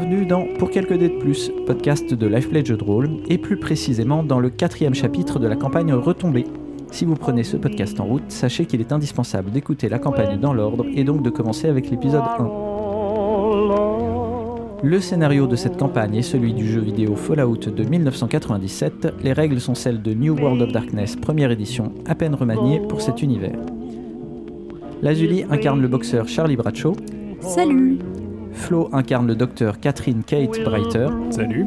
bienvenue dans Pour quelques dés de plus, podcast de Lifeplay de et plus précisément dans le quatrième chapitre de la campagne Retombée. Si vous prenez ce podcast en route, sachez qu'il est indispensable d'écouter la campagne dans l'ordre et donc de commencer avec l'épisode 1. Le scénario de cette campagne est celui du jeu vidéo Fallout de 1997. Les règles sont celles de New World of Darkness, première édition, à peine remaniée pour cet univers. Lazuli incarne le boxeur Charlie Bradshaw. Salut Flo incarne le docteur Catherine Kate Breiter. Salut.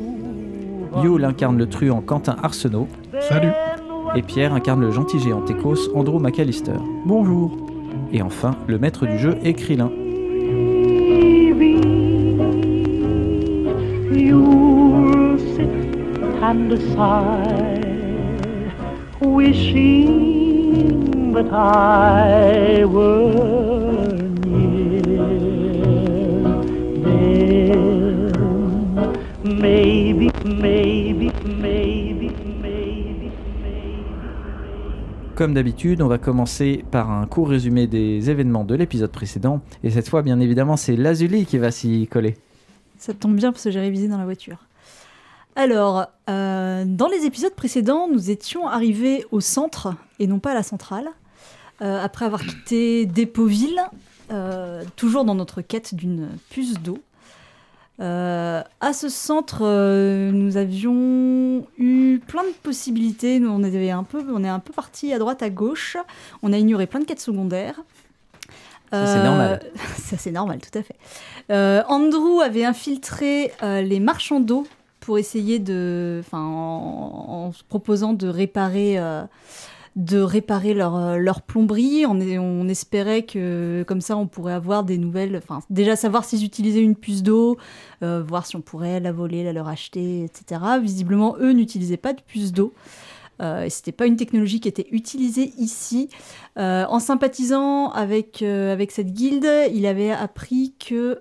Yule incarne le truand Quentin Arsenault. Salut. Et Pierre incarne le gentil géant Técos Andrew McAllister. Bonjour. Et enfin, le maître du jeu est Krillin. You'll sit and sigh, wishing that I were maybe, maybe, maybe, maybe, maybe. Comme d'habitude, on va commencer par un court résumé des événements de l'épisode précédent. Et cette fois, bien évidemment, c'est Lazuli qui va s'y coller. Ça tombe bien parce que j'ai révisé dans la voiture. Alors, euh, dans les épisodes précédents, nous étions arrivés au centre et non pas à la centrale, euh, après avoir quitté Dépoville, euh, toujours dans notre quête d'une puce d'eau. Euh, à ce centre, euh, nous avions eu plein de possibilités. Nous, on, avait un peu, on est un peu parti à droite, à gauche. On a ignoré plein de quêtes secondaires. Ça, c'est normal. Ça, c'est normal, tout à fait. Euh, Andrew avait infiltré euh, les marchands d'eau pour essayer de. Enfin, en, en se proposant de réparer. De réparer leur, euh, leur plomberie. On, est- on espérait que comme ça on pourrait avoir des nouvelles, enfin déjà savoir s'ils utilisaient une puce d'eau, euh, voir si on pourrait la voler, la leur acheter, etc. Visiblement eux n'utilisaient pas de puce d'eau. Euh, c'était pas une technologie qui était utilisée ici. Euh, en sympathisant avec, avec cette guilde, il avait appris que.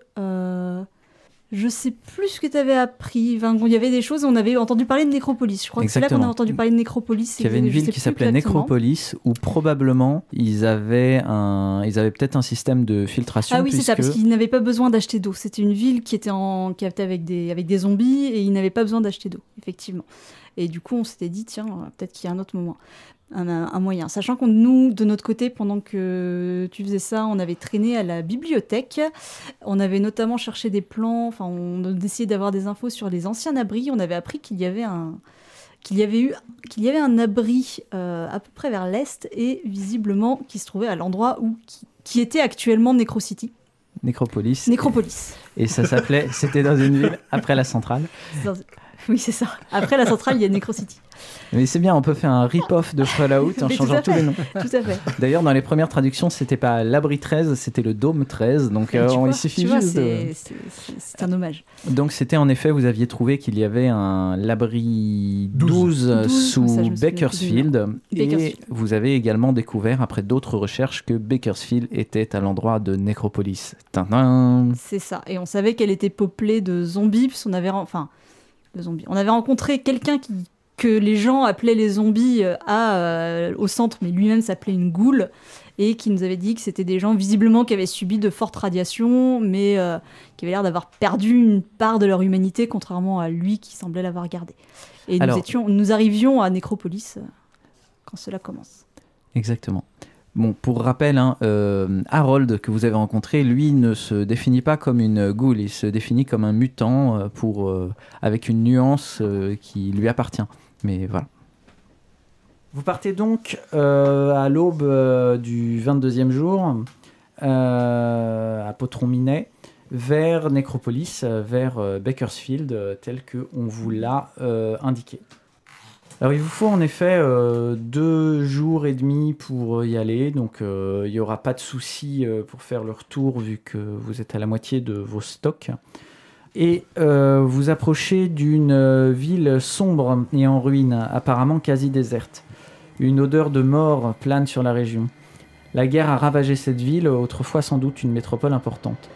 Je sais plus ce que tu avais appris. Enfin, bon, il y avait des choses, on avait entendu parler de Nécropolis. Je crois que c'est là qu'on a entendu parler de Nécropolis. Il y avait une ville qui s'appelait. Nécropolis où probablement ils avaient un, ils avaient peut-être un système de filtration. Ah oui, c'est ça, parce qu'ils n'avaient pas besoin d'acheter d'eau. C'était une ville qui était, en... qui était avec, des... avec des zombies et ils n'avaient pas besoin d'acheter d'eau, effectivement. Et du coup, on s'était dit, tiens, peut-être qu'il y a un autre moment, un, un moyen. Sachant que nous, de notre côté, pendant que tu faisais ça, on avait traîné à la bibliothèque. On avait notamment cherché des plans, enfin, on essayait d'avoir des infos sur les anciens abris. On avait appris qu'il y avait un qu'il y avait eu qu'il y avait un abri euh, à peu près vers l'est et visiblement qui se trouvait à l'endroit où qui, qui était actuellement Necrocity. Nécropolis. Nécropolis. Et ça s'appelait, c'était dans une ville après la centrale. Oui, c'est ça. Après la centrale, il y a Necrocity. Mais c'est bien, on peut faire un rip-off de Fallout en Mais changeant tous les noms. Tout à fait. D'ailleurs, dans les premières traductions, c'était pas l'abri 13, c'était le dôme 13. Donc, euh, vois, il suffit tu vois, juste de- c'est- c'est- c'est- C'est un hommage. Donc, c'était en effet, vous aviez trouvé qu'il y avait un l'abri 12, 12, sous ça, Bakersfield. Et Bakersfield. vous avez également découvert, après d'autres recherches, que Bakersfield était à l'endroit de Necropolis. Tintin. C'est ça. Et on savait qu'elle était peuplée de zombies, puisqu'on avait, enfin, de zombies. On avait rencontré quelqu'un qui que les gens appelaient les zombies euh, à, euh, au centre, mais lui-même s'appelait une goule, et qui nous avait dit que c'était des gens visiblement qui avaient subi de fortes radiations, mais euh, qui avaient l'air d'avoir perdu une part de leur humanité, contrairement à lui qui semblait l'avoir gardée. Et Alors- nous, étions, nous arrivions à Nécropolis euh, quand cela commence. Exactement. Bon, pour rappel, hein, euh, Harold, que vous avez rencontré, lui ne se définit pas comme une ghoul, il se définit comme un mutant euh, euh, avec une nuance qui lui appartient. Mais voilà. Vous partez donc à l'aube du 22e jour à Potron-Minet vers Necropolis, vers Bakersfield, tel que on vous l'a indiqué. Alors il vous faut en effet euh, deux jours et demi pour y aller, donc euh, il n'y aura pas de souci euh, pour faire le retour vu que vous êtes à la moitié de vos stocks. Et euh, vous approchez d'une euh, ville sombre et en ruine, apparemment quasi déserte. Une odeur de mort plane sur la région. La guerre a ravagé cette ville, autrefois sans doute une métropole importante.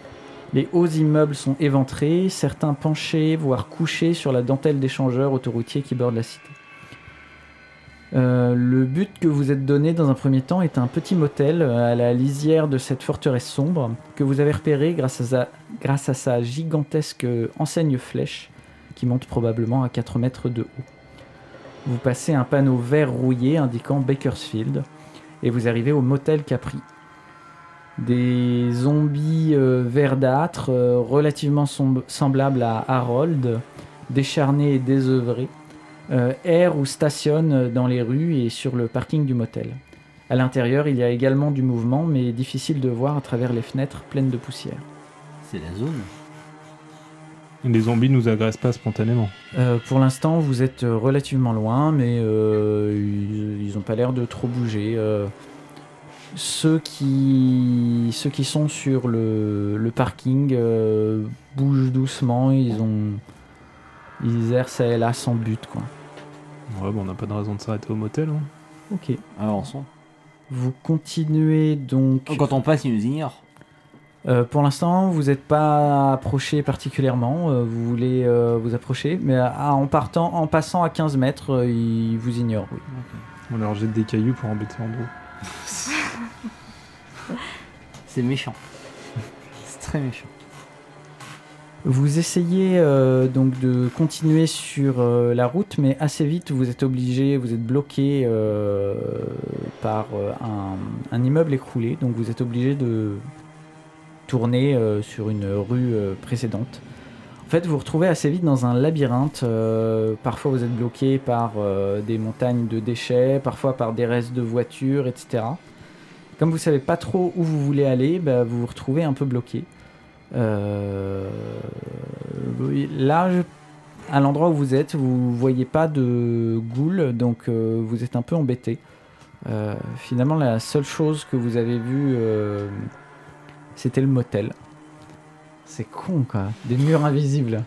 Les hauts immeubles sont éventrés, certains penchés, voire couchés sur la dentelle d'échangeurs autoroutiers qui bordent la cité. Euh, le but que vous êtes donné dans un premier temps est un petit motel euh, à la lisière de cette forteresse sombre que vous avez repéré grâce à sa, gigantesque enseigne flèche qui monte probablement à 4 mètres de haut. Vous passez un panneau vert rouillé indiquant Bakersfield et vous arrivez au motel Capri. Des zombies euh, verdâtres relativement semblables à Harold, décharnés et désœuvrés, errent ou stationnent dans les rues et sur le parking du motel. À l'intérieur, il y a également du mouvement, mais difficile de voir à travers les fenêtres pleines de poussière. C'est la zone. Les zombies nous agressent pas spontanément. Euh, pour l'instant, vous êtes euh, relativement loin, mais euh, ils n'ont pas l'air de trop bouger. Euh, ceux, qui, ceux qui sont sur le, le parking euh, bougent doucement, ils ont ils errent ça et là sans but. Quoi. Ouais, bon, on n'a pas de raison de s'arrêter au motel. hein. Ok. Avançons. Vous continuez donc. Quand on passe, ils nous ignorent. Euh, pour l'instant, vous n'êtes pas approché particulièrement. euh, vous voulez euh, vous approcher, mais à- en partant, en passant à 15 mètres, euh, ils vous ignorent. Oui. On leur jette des cailloux pour embêter Andrew. C'est méchant. C'est très méchant. Vous essayez euh, donc de continuer sur euh, la route, mais assez vite vous êtes obligé, vous êtes bloqué euh, par un, immeuble écroulé, donc vous êtes obligé de tourner sur une rue précédente. En fait, vous vous retrouvez assez vite dans un labyrinthe. parfois, vous êtes bloqué par des montagnes de déchets, parfois par des restes de voitures, etc. Comme vous savez pas trop où vous voulez aller, bah, vous vous retrouvez un peu bloqué. Euh, là, à l'endroit où vous êtes, vous voyez pas de ghouls, donc euh, vous êtes un peu embêté. Euh, finalement, la seule chose que vous avez vue, c'était le motel. C'est con, quoi. Des murs invisibles.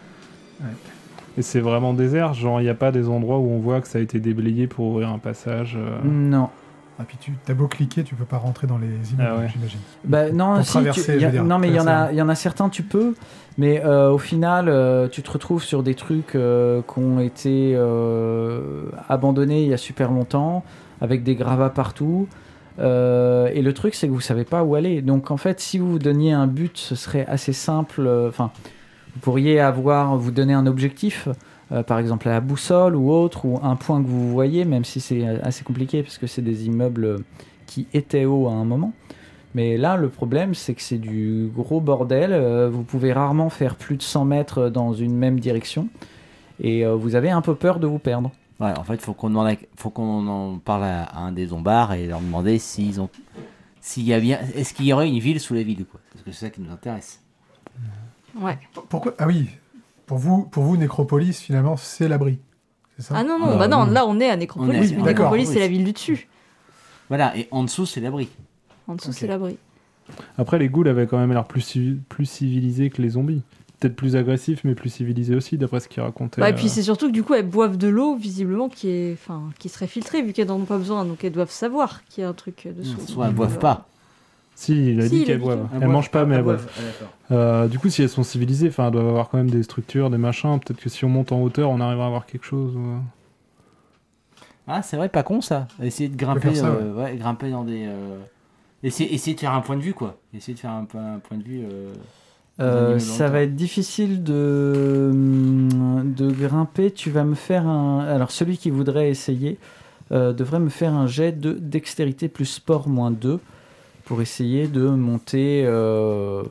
Et c'est vraiment désert, genre il n'y a pas des endroits où on voit que ça a été déblayé pour ouvrir un passage. Non. Ah, puis tu as beau cliquer, tu peux pas rentrer dans les immeubles, Ah ouais. j'imagine. Bah, non, Pour si, traverser, tu- y a- je veux dire, non, mais il y en a, y en a certains, tu peux, mais euh, au final, euh, tu te retrouves sur des trucs euh, qui ont été abandonnés il y a super longtemps, avec des gravats partout. Et le truc, c'est que vous savez pas où aller. Donc, en fait, si vous vous donniez un but, ce serait assez simple. Enfin, vous pourriez avoir, vous donner un objectif, euh, par exemple à la boussole ou autre, ou un point que vous voyez, même si c'est assez compliqué parce que c'est des immeubles qui étaient hauts à un moment. Mais là, le problème, c'est que c'est du gros bordel. euh, vous pouvez rarement faire plus de 100 mètres dans une même direction. Et euh, vous avez un peu peur de vous perdre. Ouais, en fait, faut qu'on faut qu'on en parle à, à un des zombards et leur demander s'ils ont, s'il y a bien, est-ce qu'il y aurait une ville sous la ville quoi? Parce que c'est ça qui nous intéresse. Ouais. Pourquoi? Ah oui, pour vous, pour vous, Nécropolis, finalement, c'est l'abri. C'est ça? Ah non, non, Ah, bah non, oui. là on est à On Nécropolis. est- mais d'accord. Nécropolis, Oui, c'est la ville du dessus. Voilà, et en dessous c'est l'abri. En dessous, Ok. c'est l'abri. Après, les ghouls avaient quand même l'air plus, civi- plus civilisés que les zombies. Peut-être plus agressifs, mais plus civilisés aussi, d'après ce qu'ils racontaient. Bah, et euh. puis c'est surtout que du coup, elles boivent de l'eau, visiblement, qui est, enfin, qui serait filtrée, vu qu'elles n'en ont pas besoin. Donc elles doivent savoir qu'il y a un truc euh, dessous. Soit elles boivent pas. Si, il a Si, dit boivent. qu'elles Elles mangent pas, mais elles boivent. Ah, d'accord. Euh, du coup, si elles sont civilisées, enfin, elles doivent avoir quand même des structures, des machins. Peut-être que si on monte en hauteur, on arrivera à voir quelque chose. ou- Ah, c'est vrai, pas con ça. Essayer de grimper, ça, euh, ouais, grimper dans des. euh, Essayer, essayer de faire un point de vue quoi. Essayer de faire un, point- un point de vue. euh, Euh, ça va être difficile de, de grimper. Tu vas me faire un. Alors, celui qui voudrait essayer euh, devrait me faire un jet de dextérité plus sport moins 2 pour essayer de monter. euh,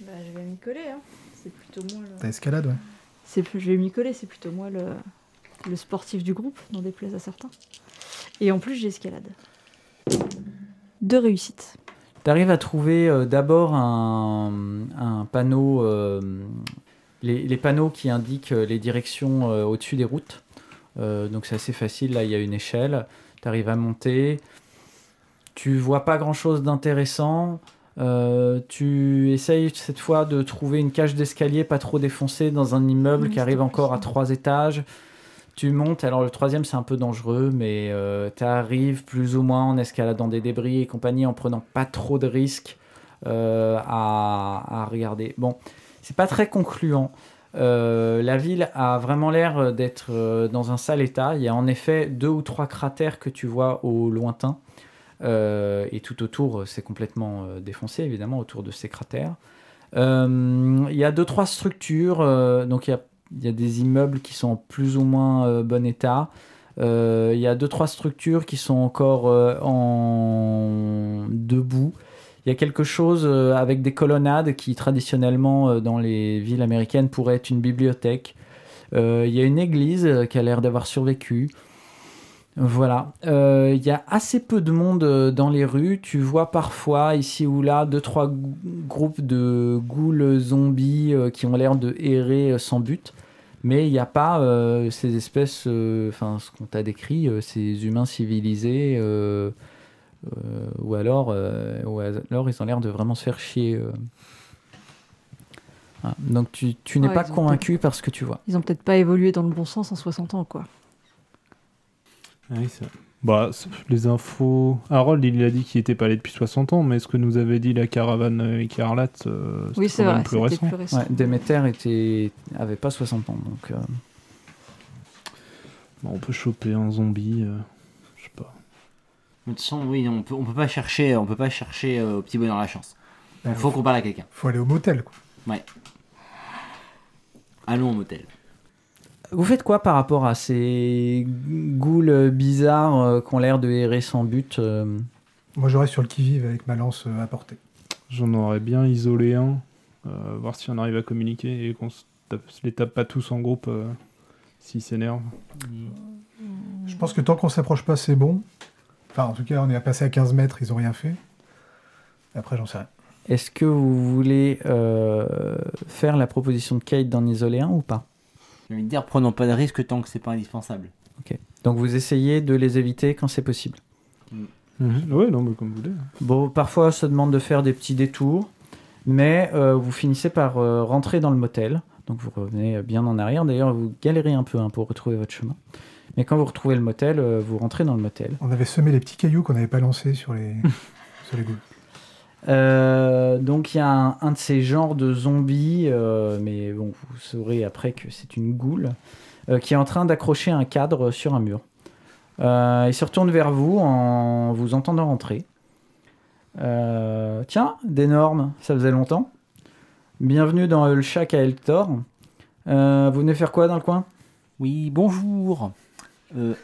Bah, je vais m'y coller. Hein. C'est plutôt moi. T'as escalade, ouais. C'est plus, je vais m'y coller. C'est plutôt moi le, le sportif du groupe, n'en déplaise à certains. Et en plus, j'ai escalade. Deux réussites. Tu arrives à trouver euh, d'abord un, un panneau, euh, les, les panneaux qui indiquent les directions euh, au-dessus des routes. Euh, donc c'est assez facile, là il y a une échelle. Tu arrives à monter. Tu vois pas grand-chose d'intéressant. Euh, tu essayes cette fois de trouver une cage d'escalier pas trop défoncée dans un immeuble Oui, qui arrive encore à trois étages. Tu montes, alors le troisième c'est un peu dangereux, mais tu arrives plus ou moins en escaladant des débris et compagnie, en prenant pas trop de risques euh, à, à regarder. Bon, c'est pas très concluant. Euh, la ville a vraiment l'air d'être euh, dans un sale état. Il y a en effet deux ou trois cratères que tu vois au lointain. Euh, et tout autour, c'est complètement euh, défoncé, évidemment, autour de ces cratères. Euh, il y a deux, trois structures. euh, donc, il y a, des immeubles qui sont en plus ou moins euh, bon état. Euh, il y a deux, trois structures qui sont encore euh, en debout. Il y a quelque chose euh, avec des colonnades qui, traditionnellement, euh, dans les villes américaines, pourrait être une bibliothèque. Euh, il y a une église euh, qui a l'air d'avoir survécu. Voilà. Euh, Il y a assez peu de monde euh, dans les rues. Tu vois parfois, ici ou là, deux, trois groupes de ghouls zombies euh, qui ont l'air de errer euh, sans but. Mais il n'y a pas euh, ces espèces, euh, enfin, ce qu'on t'a décrit, euh, ces humains civilisés, euh, euh, ou, alors, euh, ou alors ils ont l'air de vraiment se faire chier. euh. Voilà. Donc tu, tu n'es Ouais, pas convaincu par ce que tu vois. Ils ont peut-être pas évolué dans le bon sens en 60 ans, quoi. Ah oui, c'est- Bah, les infos. Harold, il a dit qu'il était pas allé depuis 60 ans, mais ce que nous avait dit la caravane euh, écarlate, euh, c'était Oui, c'est quand vrai, même plus récent. plus récent. Ouais, Déméter était, avait pas 60 ans, donc euh, Bah, on peut choper un zombie, euh, je sais pas. De toute façon, oui, on peut, on peut pas chercher, on peut pas chercher euh, au petit bonheur la chance. Il faut qu'on parle à quelqu'un. faut aller au motel. Quoi. Allons au motel. Vous faites quoi par rapport à ces ghouls bizarres euh, qui ont l'air de errer sans but euh, Moi, je reste sur le qui-vive avec ma lance euh, à portée. J'en aurais bien isolé un, euh, voir si on arrive à communiquer et qu'on se, tape- se les tape pas tous en groupe euh, s'ils s'énervent. Je pense que tant qu'on s'approche pas, c'est bon. Enfin, en tout cas, on est passé à 15 mètres, ils ont rien fait. Après, j'en sais rien. Est-ce que vous voulez euh, faire la proposition de Kate d'en isoler un ou pas? J'ai envie de dire, prenons pas de risque tant que c'est pas indispensable. Donc vous essayez de les éviter quand c'est possible. Ouais, non, mais comme vous voulez. Bon, parfois ça demande de faire des petits détours, mais euh, vous finissez par euh, rentrer dans le motel. Donc vous revenez bien en arrière. D'ailleurs, vous galérez un peu hein, pour retrouver votre chemin. Mais quand vous retrouvez le motel, euh, vous rentrez dans le motel. On avait semé les petits cailloux qu'on n'avait pas lancés sur les, sur les ghouls. Euh, donc il y a un, de ces genres de zombies, euh, mais bon, vous saurez après que c'est une goule, euh, qui est en train d'accrocher un cadre sur un mur. Il se retourne vers vous en vous entendant rentrer. Euh, tiens, des normes, ça faisait longtemps. Bienvenue dans le shack à Eltor. Vous venez faire quoi dans le coin? Oui, bonjour.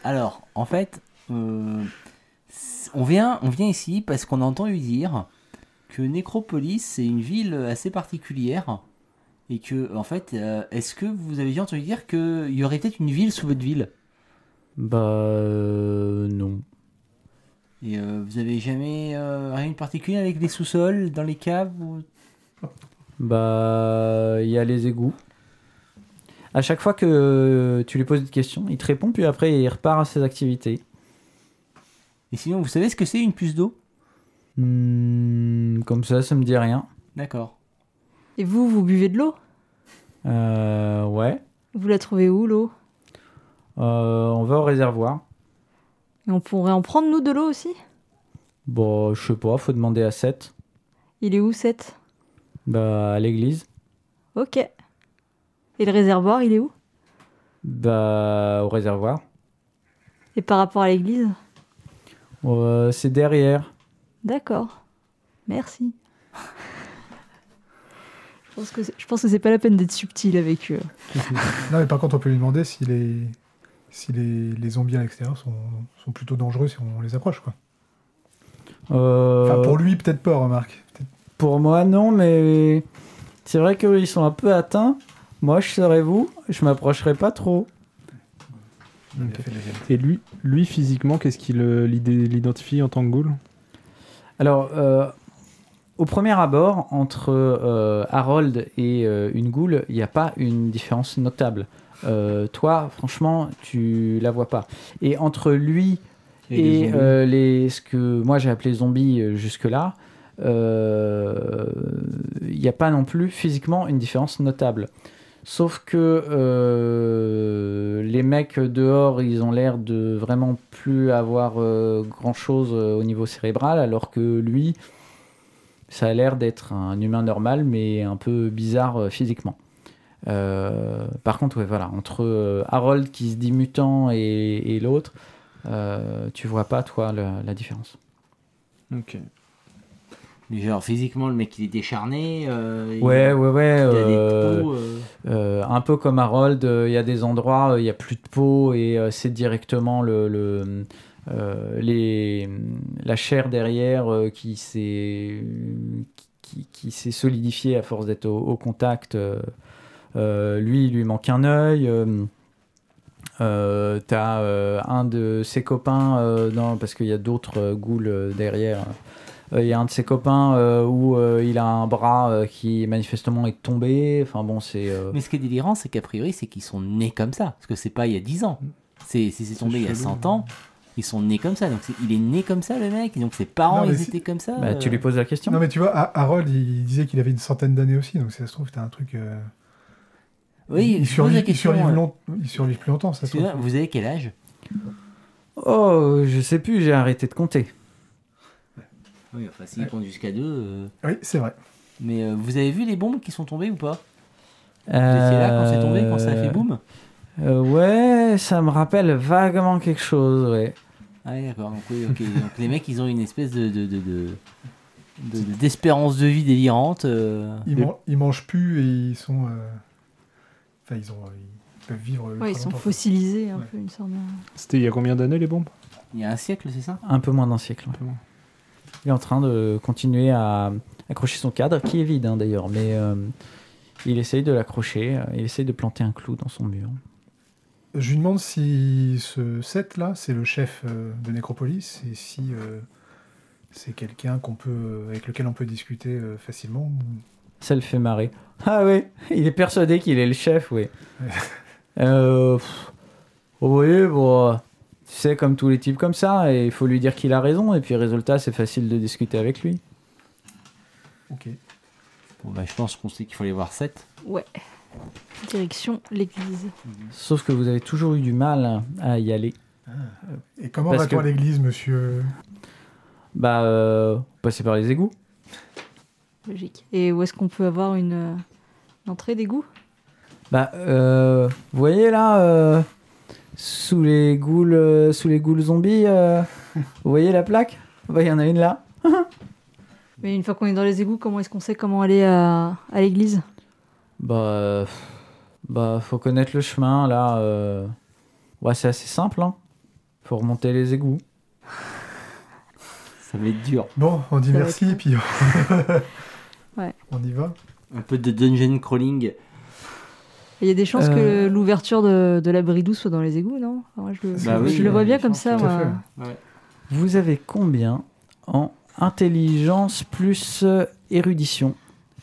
Alors, en fait, on, vient, on vient ici parce qu'on a entendu dire que Nécropolis, c'est une ville assez particulière. Et que, en fait, euh, est-ce que vous avez déjà entendu dire qu'il y aurait peut-être une ville sous votre ville? Bah euh, non. Et euh, vous avez jamais euh, rien de particulier avec les sous-sols, dans les caves ou- Bah, il y a les égouts. À chaque fois que tu lui poses une question, il te répond, puis après il repart à ses activités. Et sinon, vous savez ce que c'est une puce d'eau? Hmm, comme ça, ça me dit rien. D'accord. Et vous, vous buvez de l'eau? Euh, ouais. Vous la trouvez où, l'eau? Euh, on va au réservoir. Et on pourrait en prendre, nous, de l'eau aussi? Bon, je sais pas, faut demander à Seth. Il est où, cette Bah, à l'église. Ok. Et le réservoir, il est où? Bah, au réservoir. Et par rapport à l'église? Euh, c'est derrière. D'accord. Merci. je pense que c'est- je pense que c'est pas la peine d'être subtil avec eux. Non, mais par contre, on peut lui demander si les, si les, les zombies à l'extérieur sont, sont plutôt dangereux si on les approche. Quoi. Euh, Enfin, pour lui, peut-être pas, remarque. Pour moi, non, mais c'est vrai qu'ils sont un peu atteints. Moi, je serais vous, je m'approcherai pas trop. Et lui, lui physiquement, qu'est-ce qu'il euh, l'identifie en tant que ghoul? Alors, euh, au premier abord, entre euh, Harold et euh, une goule, il n'y a pas une différence notable. Toi, franchement, tu la vois pas. Et entre lui Et les, ce que moi j'ai appelé zombies jusque-là, il n'y a pas non plus physiquement une différence notable. Sauf que euh, les mecs dehors, ils ont l'air de vraiment plus avoir euh, grand-chose euh, au niveau cérébral, alors que lui, ça a l'air d'être un humain normal, mais un peu bizarre physiquement. Par contre, ouais, voilà, entre Harold qui se dit mutant et, l'autre, tu vois pas, toi, la, la différence. Ok. Mais genre, physiquement, le mec, il est décharné. euh, il- Ouais, ouais, ouais. Il a euh, des peaux. euh, un peu comme Harold, il y a des endroits où il n'y a plus de peau et c'est directement le, le, les, la chair derrière qui s'est qui, qui s'est solidifiée à force d'être au, au contact. lui, il lui manque un œil. Euh, T'as euh, un de ses copains, euh, dans, parce qu'il y a d'autres ghouls derrière. Euh, Il y a un de ses copains euh, où euh, il a un bras euh, qui manifestement est tombé. Enfin bon, c'est. euh, Mais ce qui est délirant, c'est qu'a priori, c'est qu'ils sont nés comme ça. Parce que c'est pas il y a 10 ans. C'est, si c'est tombé il y a chelou. 100 ans, ils sont nés comme ça. Donc il est né comme ça, le mec. Donc ses parents, Non, ils étaient comme ça. bah, tu lui poses la question. Non, mais tu vois, Ha- Harold, il disait qu'il avait une centaine d'années aussi, donc si ça se trouve, t'as un truc. euh, Oui, il, je pose la survit, il, question. survive long- il survive plus longtemps, ça se trouve. vous avez quel âge? Oh, je sais plus, j'ai arrêté de compter. Oui, enfin, s'ils comptent jusqu'à 2. Oui, c'est vrai. Mais euh, vous avez vu les bombes qui sont tombées ou pas? Vous étiez là quand c'est tombé, quand ça a fait boum? Euh, Ouais, ça me rappelle vaguement quelque chose, ouais. Ah, d'accord. Donc, oui, ok. Donc les mecs, ils ont une espèce de. de, de, de- de- de- d'espérance de vie délirante. euh. Ils, man- ils mangent plus et ils sont. euh, Enfin, ils, ont, euh, ils peuvent vivre. Ouais, ils sont fossilisés un Ouais. peu, une sorte de... C'était il y a combien d'années les bombes? Il y a un siècle, c'est ça? Un peu moins d'un siècle. ouais. peu moins. Il est en train de continuer à accrocher son cadre, qui est vide hein, d'ailleurs, mais euh, il essaye de l'accrocher, euh, il essaye de planter un clou dans son mur. Je lui demande si ce set là, c'est le chef euh, de Necropolis et si euh, c'est quelqu'un qu'on peut, avec lequel on peut discuter facilement. Ça le fait marrer. Ah oui, il est persuadé qu'il est le chef, oui. Euh, pff, voyez, bon, tu sais, comme tous les types comme ça, et il faut lui dire qu'il a raison, et puis résultat, c'est facile de discuter avec lui. Ok. Bon, bah, je pense qu'on sait qu'il faut aller voir 7. Ouais. Direction l'église. Sauf que vous avez toujours eu du mal à y aller. Et comment Parce va-t-on que- à l'église, monsieur Bah, euh, passer par les égouts. Logique. Et où est-ce qu'on peut avoir une, euh, une entrée d'égout? Bah, euh, vous voyez là, euh, sous les ghouls, euh, sous les ghouls zombies, euh, vous voyez la plaque? Bah, il y en a une là. Mais une fois qu'on est dans les égouts, comment est-ce qu'on sait comment aller à, à l'église? Bah, euh, bah, faut connaître le chemin là. euh. Ouais, c'est assez simple. Hein. Faut remonter les égouts. Ça va être dur. Bon, on dit Ça va merci, être- puis Ouais. on y va. Un peu de dungeon crawling. Il y a des chances Euh. que l'ouverture de, de la bridou soit dans les égouts, non Enfin, moi, je, le- Bah oui, je le vois bien comme ça, moi. Vous avez combien en intelligence plus euh, érudition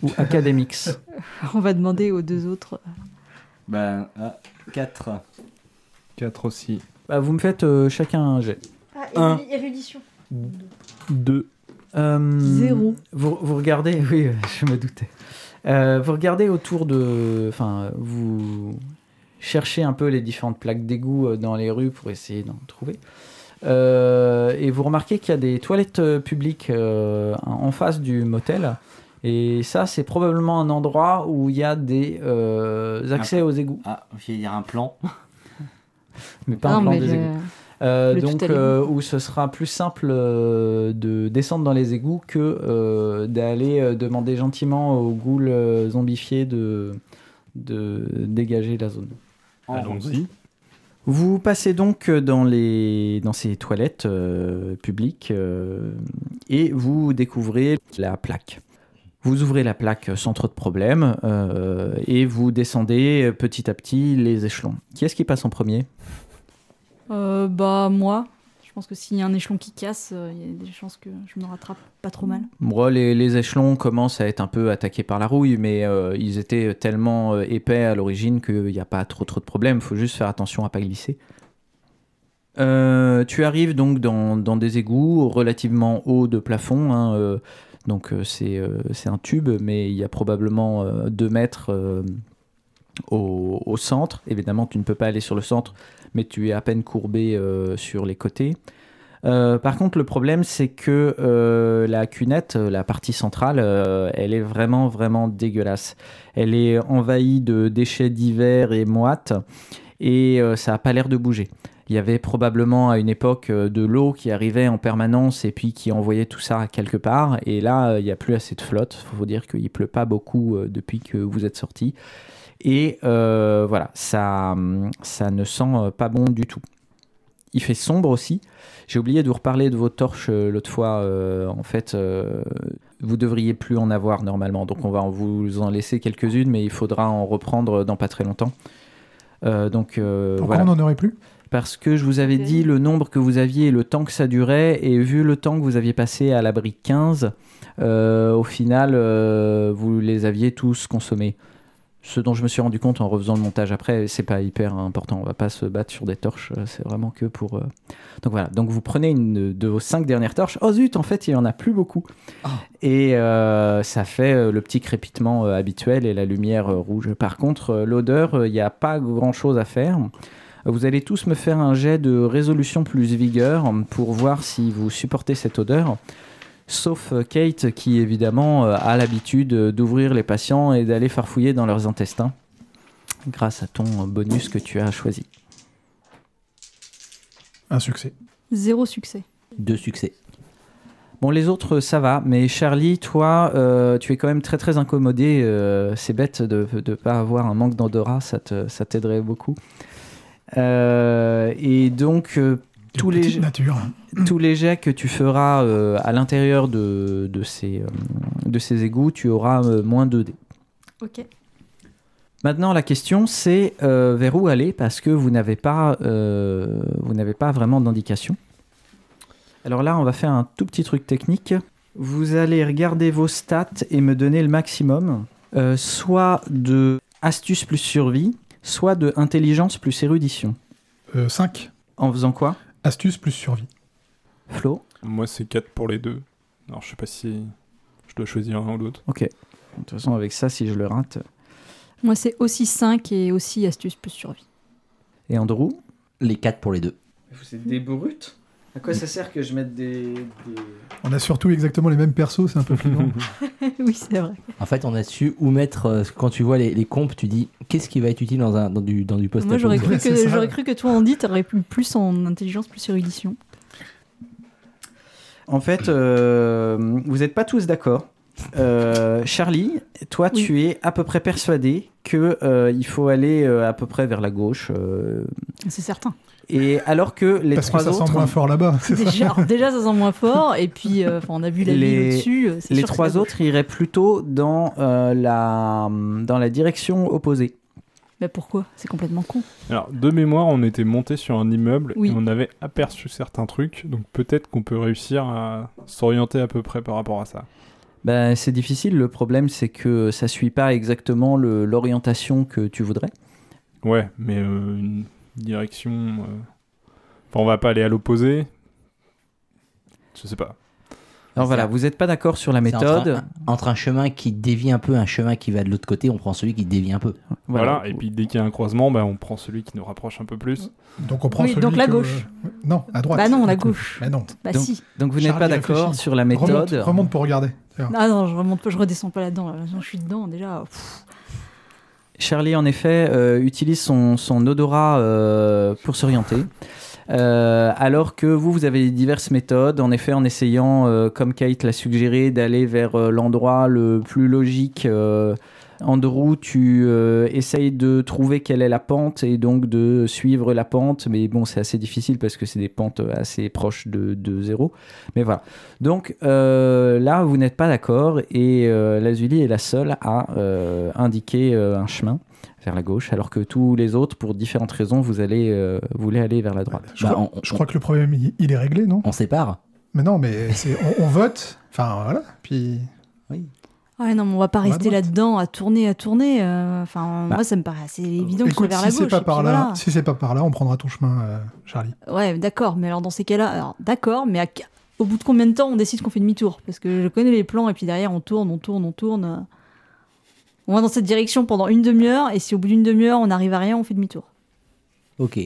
ou academics On va demander aux deux autres. Bah, ah, 4. 4 aussi. Bah, vous me faites euh, chacun un jet. Ah, Un. érudition. 2. Euh, Zéro. Vous, vous regardez, oui, je me doutais. Euh, vous regardez autour de. Enfin, vous cherchez un peu les différentes plaques d'égout euh, dans les rues pour essayer d'en trouver. Euh, et vous remarquez qu'il y a des toilettes publiques euh, en face du motel. Et ça, c'est probablement un endroit où il y a des euh, accès aux égouts. Ah, je vais dire un plan. Mais pas Non, un plan des égouts. Euh, donc euh, où ce sera plus simple euh, de descendre dans les égouts que euh, d'aller euh, demander gentiment aux ghouls euh, zombifiés de, de dégager la zone. Allons-y. Vous passez donc dans, les, dans ces toilettes euh, publiques euh, et vous découvrez la plaque. Vous ouvrez la plaque sans trop de problème euh, et vous descendez petit à petit les échelons. Qui est-ce qui passe en premier? Euh, bah, moi. Je pense que s'il y a un échelon qui casse, euh, il y a des chances que je me rattrape pas trop mal. Moi, les, les échelons commencent à être un peu attaqués par la rouille, mais euh, ils étaient tellement épais à l'origine qu'il n'y a pas trop trop de problèmes. Faut juste faire attention à pas glisser. Tu arrives donc dans, dans des égouts relativement hauts de plafond. hein, donc c'est un tube, mais il y a probablement 2 mètres au, au centre. Évidemment, tu ne peux pas aller sur le centre, mais tu es à peine courbé euh, sur les côtés. Euh, par contre, le problème, c'est que euh, la cunette, la partie centrale, elle est vraiment, vraiment dégueulasse. Elle est envahie de déchets divers et moites, et ça n'a pas l'air de bouger. Il y avait probablement à une époque de l'eau qui arrivait en permanence et puis qui envoyait tout ça quelque part. Et là, il n'y a plus assez de flotte. Il faut dire qu'il pleut pas beaucoup depuis que vous êtes sorti. Et euh, voilà, ça, ça ne sent euh, pas bon du tout. Il fait sombre aussi. J'ai oublié de vous reparler de vos torches euh, l'autre fois. euh, en fait, euh, vous devriez plus en avoir normalement. Donc on va vous en laisser quelques-unes, mais il faudra en reprendre dans pas très longtemps. Euh, donc euh, Pourquoi voilà. on n'en aurait plus? Parce que je vous avais dit le nombre que vous aviez et le temps que ça durait, et vu le temps que vous aviez passé à l'abri 15, euh, au final, euh, vous les aviez tous consommés. Ce dont je me suis rendu compte en refaisant le montage après, c'est pas hyper important. On va pas se battre sur des torches, euh, c'est vraiment que pour. euh, Donc voilà. Donc vous prenez une de vos cinq dernières torches. Oh zut, en fait, il y en a plus beaucoup. Et euh, ça fait le petit crépitement habituel et la lumière rouge. Par contre, l'odeur, il n'y a pas grand chose à faire. Vous allez tous me faire un jet de résolution plus vigueur pour voir si vous supportez cette odeur. Sauf euh, Kate qui évidemment euh, a l'habitude euh, d'ouvrir les patients et d'aller farfouiller dans leurs intestins grâce à ton bonus que tu as choisi. Un succès. Zéro succès. Deux succès. Bon, les autres, ça va, mais Charlie, toi, euh, tu es quand même très très incommodé. euh, c'est bête de ne pas avoir un manque d'odorat, ça te- ça t'aiderait beaucoup. Euh, et donc, euh, tous les, petite nature. tous les jets que tu feras euh, à l'intérieur de, de, ces, euh, de ces égouts, tu auras euh, moins 2D. Ok. Maintenant, la question, c'est euh, vers où aller parce que vous n'avez pas, euh, vous n'avez pas vraiment d'indication. Alors là, on va faire un tout petit truc technique. Vous allez regarder vos stats et me donner le maximum, euh, soit de astuce plus survie, soit de intelligence plus érudition. 5. En faisant quoi? Astuce plus survie. Flo Moi, c'est 4 pour les deux. Alors, je sais pas si je dois choisir un ou l'autre. Ok. De toute façon, avec ça, si je le rate. Moi, c'est aussi 5 et aussi astuce plus survie. Et Andrew Les quatre pour les deux. Vous êtes des brutes? À quoi ça sert que je mette des... On a surtout exactement les mêmes persos, c'est un peu flippant. oui, c'est vrai. En fait, on a su où mettre. euh, quand tu vois les, les comptes, tu dis qu'est-ce qui va être utile dans, un, dans du, dans du post Moi, j'aurais cru, Ouais, que, j'aurais cru que toi, Andy, t'aurais pu plus en intelligence plus érudition. En fait, euh, vous n'êtes pas tous d'accord. Euh, Charlie, toi, Oui. tu es à peu près persuadé que euh, il faut aller euh, à peu près vers la gauche. euh, C'est certain. Et alors que les Parce que trois ça autres, sent moins fort là-bas. c'est ça Déjà, déjà, ça sent moins fort. Et puis, euh, enfin, on a vu la Les- au-dessus. euh, les sûr que trois autres iraient plutôt dans euh, la dans la direction opposée. Mais pourquoi? C'est complètement con. Alors, de mémoire, on était monté sur un immeuble Oui. et on avait aperçu certains trucs. Donc, peut-être qu'on peut réussir à s'orienter à peu près par rapport à ça. Ben, c'est difficile. Le problème, c'est que ça suit pas exactement l'orientation que tu voudrais. Ouais, mais euh, une direction. euh, Enfin, on va pas aller à l'opposé. Je sais pas. Alors voilà, vous n'êtes pas d'accord sur la entre méthode. un- Entre un, chemin qui dévie un peu, un chemin qui va de l'autre côté, on prend celui qui dévie un peu. Voilà. Et puis, dès qu'il y a un croisement, bah, on prend celui qui nous rapproche un peu plus. Donc on prend Oui, celui donc la que- gauche. Non, à droite. Bah non, la gauche. Mais non. Bah Donc- si. Donc vous n'êtes pas d'accord sur la méthode. Remonte, remonte pour regarder. Ah non, je remonte pas, je redescends pas là-dedans. Là. Je suis dedans déjà. Pff. Charlie, en effet, euh, utilise son, odorat euh, pour s'orienter. Euh, alors que vous, vous avez diverses méthodes. En effet, en essayant, comme Kate l'a suggéré, d'aller vers l'endroit le plus logique. Andrew, tu euh, essayes de trouver quelle est la pente et donc de suivre la pente. Mais bon, c'est assez difficile parce que c'est des pentes assez proches de, de zéro. Mais voilà. Donc euh, là, vous n'êtes pas d'accord et euh, Lazuli est la seule à euh, indiquer euh, un chemin vers la gauche, alors que tous les autres, pour différentes raisons, vous allez euh, voulez aller vers la droite. Je, Bah, crois, on- je crois que le problème, il, il est réglé, non? On sépare. Mais non, mais on, on vote. Enfin, voilà. Puis Ah ouais, non, mais on va pas rester là-dedans à tourner, à tourner. euh, Enfin, Bah. moi, ça me paraît assez évident que ce soit écoute, vers la si gauche. c'est pas par là, voilà. si c'est pas par là, on prendra ton chemin, euh, Charlie. Ouais, d'accord, mais alors dans ces cas-là, alors d'accord, mais à- au bout de combien de temps on décide qu'on fait demi-tour? Parce que je connais les plans et puis derrière on tourne, on tourne, on tourne. euh. On va dans cette direction pendant une demi-heure et si au bout d'une demi-heure on n'arrive à rien, on fait demi-tour. Ok.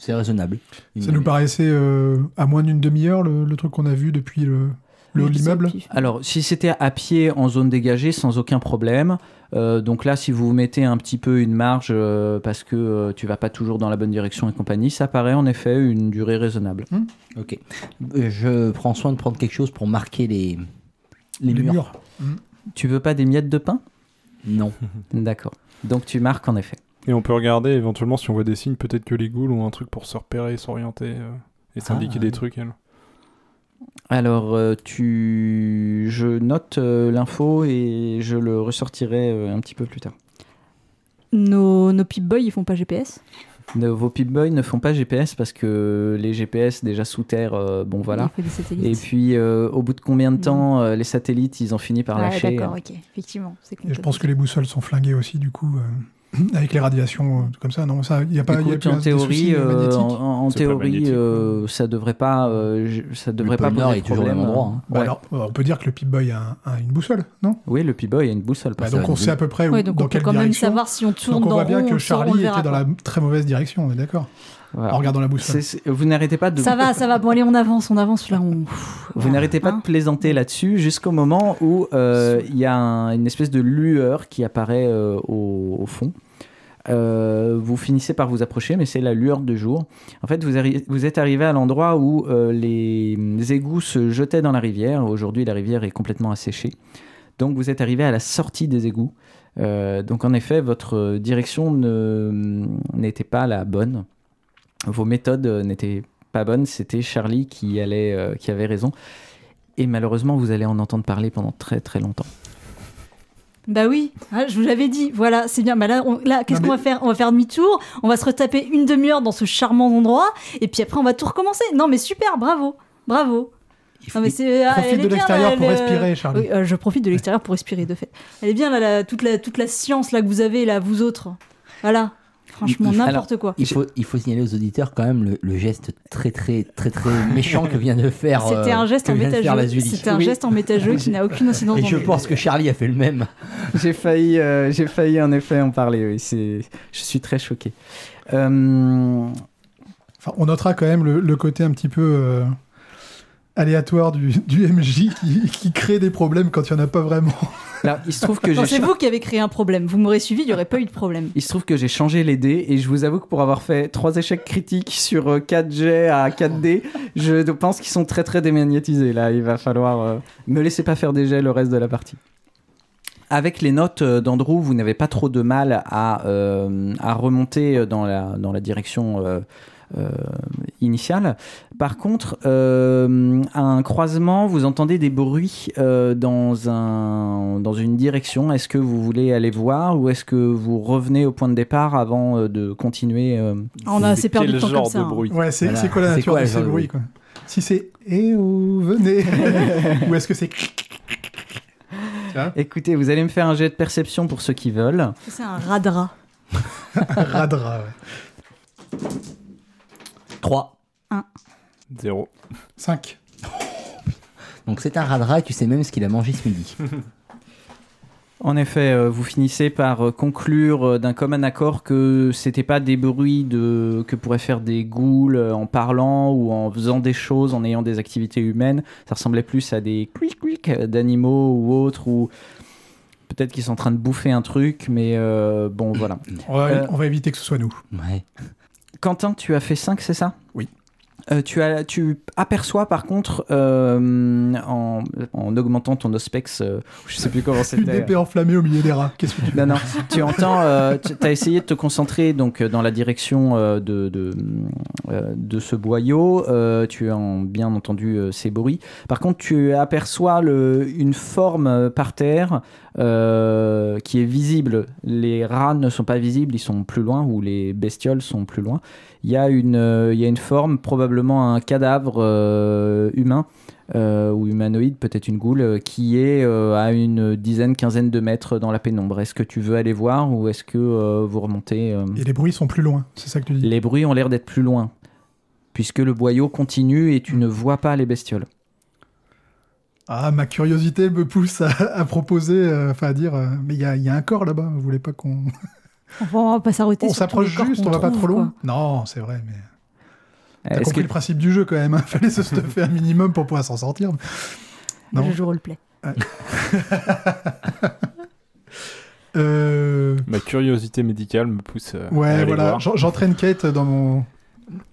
C'est raisonnable. Ça nous paraissait euh, à moins d'une demi-heure le, le truc qu'on a vu depuis le, l'immeuble. Alors, si c'était à pied en zone dégagée, sans aucun problème. Euh, donc là, si vous vous mettez un petit peu une marge euh, parce que euh, tu vas pas toujours dans la bonne direction et compagnie, ça paraît en effet une durée raisonnable. Ok. Euh, Je prends soin de prendre quelque chose pour marquer les, les, Les murs. murs. Tu veux pas des miettes de pain? Non. D'accord. Donc tu marques en effet. Et on peut regarder éventuellement si on voit des signes, peut-être que les ghouls ont un truc pour se repérer, s'orienter euh, et s'indiquer Ah, des oui. trucs. elles. Alors, euh, tu... je note euh, l'info et je le ressortirai euh, un petit peu plus tard. Nos, nos Pip-Boys, ils font pas GPS vos Pip-Boys ne font pas GPS parce que les GPS déjà sous terre, euh, bon voilà. Et puis euh, au bout de combien de temps euh, les satellites ils ont fini par Ah, lâcher d'accord, ok. Effectivement, Et je pense que les boussoles sont flinguées aussi, du coup, euh, avec les radiations, euh, comme ça. Non, ça, il n'y a pas. il y a Écoute, plus en théorie, euh, en, en- pas théorie, euh, ça devrait pas, euh, ça devrait pas pôle Nord poser est toujours au même problème. endroit, hein. Bah Ouais. alors, on peut dire que le Pip-Boy a, un- a une boussole, non? Oui, le P-Boy a une boussole. Bah, Donc on sait à peu près où, donc dans on peut quand même savoir si on tourne Donc on dans voit bien que Charlie le était dans la très mauvaise direction, on est d'accord? Voilà. En regardant la boussole. C'est- c'est- vous n'arrêtez pas de Ça va, ça va. Bon, allez, on avance, on avance là. On... Vous Voilà, n'arrêtez pas hein. de plaisanter là-dessus jusqu'au moment où euh, il y a un- une espèce de lueur qui apparaît euh, au, au fond. Euh, vous finissez par vous approcher, mais c'est la lueur de jour. En fait, vous, arri- vous êtes arrivé à l'endroit où euh, les égouts se jetaient dans la rivière. Aujourd'hui, la rivière est complètement asséchée. Donc, vous êtes arrivé à la sortie des égouts. Euh, donc, en effet, votre direction ne- n'était pas la bonne. Vos méthodes euh, n'étaient pas bonnes. C'était Charlie qui, allait, euh, qui avait raison. Et malheureusement, vous allez en entendre parler pendant très très longtemps. Bah oui, ah, je vous l'avais dit. Voilà, c'est bien. Bah là, on- là qu'est-ce qu'on mais- va faire? On va faire demi-tour. On va se retaper une demi-heure dans ce charmant endroit. Et puis après, on va tout recommencer. Non, mais super, bravo, bravo. Il faut- Non, mais c'est. ah, Profite de l'extérieur pour elle, respirer, euh, Charlie. oui, euh, je profite de l'extérieur pour respirer, de fait. Elle est bien, là, la- toute, la, toute la science là que vous avez, là, vous autres. Voilà. Franchement, n'importe quoi. Il faut, il faut signaler aux auditeurs quand même le, le geste très très très très méchant que vient de faire. C'était euh, un geste en. C'était un Oui. geste en métageux qui n'a aucune incidence Et je pense que Charlie a fait le même. J'ai failli, euh, j'ai failli en effet en parler. Oui, c'est, je suis très choqué. Euh, Enfin, on notera quand même le, le côté un petit peu euh, aléatoire du, du MJ qui, qui crée des problèmes quand il n'y en a pas vraiment. là, il se trouve que c'est vous qui avez créé un problème? Vous m'aurez suivi, il n'y aurait pas eu de problème. il se trouve que j'ai changé les dés et je vous avoue que pour avoir fait trois échecs critiques sur euh, 4 jets à 4 dés, je pense qu'ils sont très très démagnétisés. Là, il va falloir euh, me laisser pas faire des jets le reste de la partie. Avec les notes euh, d'Andrew, vous n'avez pas trop de mal à, euh, à remonter dans la, dans la direction euh, euh, initiale. Par contre, euh, à un croisement, vous entendez des bruits euh, dans, un, dans une direction. Est-ce que vous voulez aller voir ou est-ce que vous revenez au point de départ avant euh, de continuer euh, Ah, On a assez perdu de Quel temps genre comme ça. de hein. bruit Ouais, c'est Voilà. quoi la nature quoi de le ces bruits quoi? Si c'est Eh oh, venez Ou est-ce que c'est Écoutez, vous allez me faire un jet de perception pour ceux qui veulent. C'est un radra. radra ouais. 3. Zéro. 5. Donc c'est un radra et tu sais même ce qu'il a mangé ce midi. En effet, euh, vous finissez par euh, conclure euh, d'un commun accord que c'était pas des bruits de que pourraient faire des ghouls en parlant ou en faisant des choses, en ayant des activités humaines. Ça ressemblait plus à des quick quick d'animaux ou autres ou peut-être qu'ils sont en train de bouffer un truc, mais euh, bon voilà. On va, Euh, on va éviter que ce soit nous. Ouais. Quentin, tu as fait 5, c'est ça? Oui. Euh, tu, as, tu aperçois par contre, euh, en, en augmentant ton ospex, euh, je sais plus comment Une c'était. épée enflammée au milieu des rats. Qu'est-ce que tu Non, non, tu entends, euh, tu as essayé de te concentrer donc, dans la direction euh, de, de, euh, de ce boyau, euh, tu as en- bien entendu euh, ces bruits. Par contre, tu aperçois le, une forme euh, par terre euh, qui est visible. Les rats ne sont pas visibles, ils sont plus loin, ou les bestioles sont plus loin. Il y a une, euh, il y a une forme, probablement un cadavre euh, humain ou humanoïde, peut-être une goule, qui est à une dizaine, quinzaine de mètres dans la pénombre. Est-ce que tu veux aller voir ou est-ce que vous remontez Et les bruits sont plus loin, c'est ça que tu dis? Les bruits ont l'air d'être plus loin, puisque le boyau continue et tu ne vois pas les bestioles. Ah, ma curiosité me pousse à, à proposer, euh, enfin à dire, euh, mais il y a, il y a un corps là-bas, vous voulez pas qu'on... On va pas s'arrêter On s'approche juste, qu'on on va pas trop loin quoi. Non, c'est vrai, mais... T'as Est-ce compris que le principe du jeu quand même. Il fallait se stuffer un minimum pour pouvoir s'en sortir. Non. je joue roleplay. Euh, Ma curiosité médicale me pousse euh, à ouais, aller voilà. J'entraîne Kate dans mon,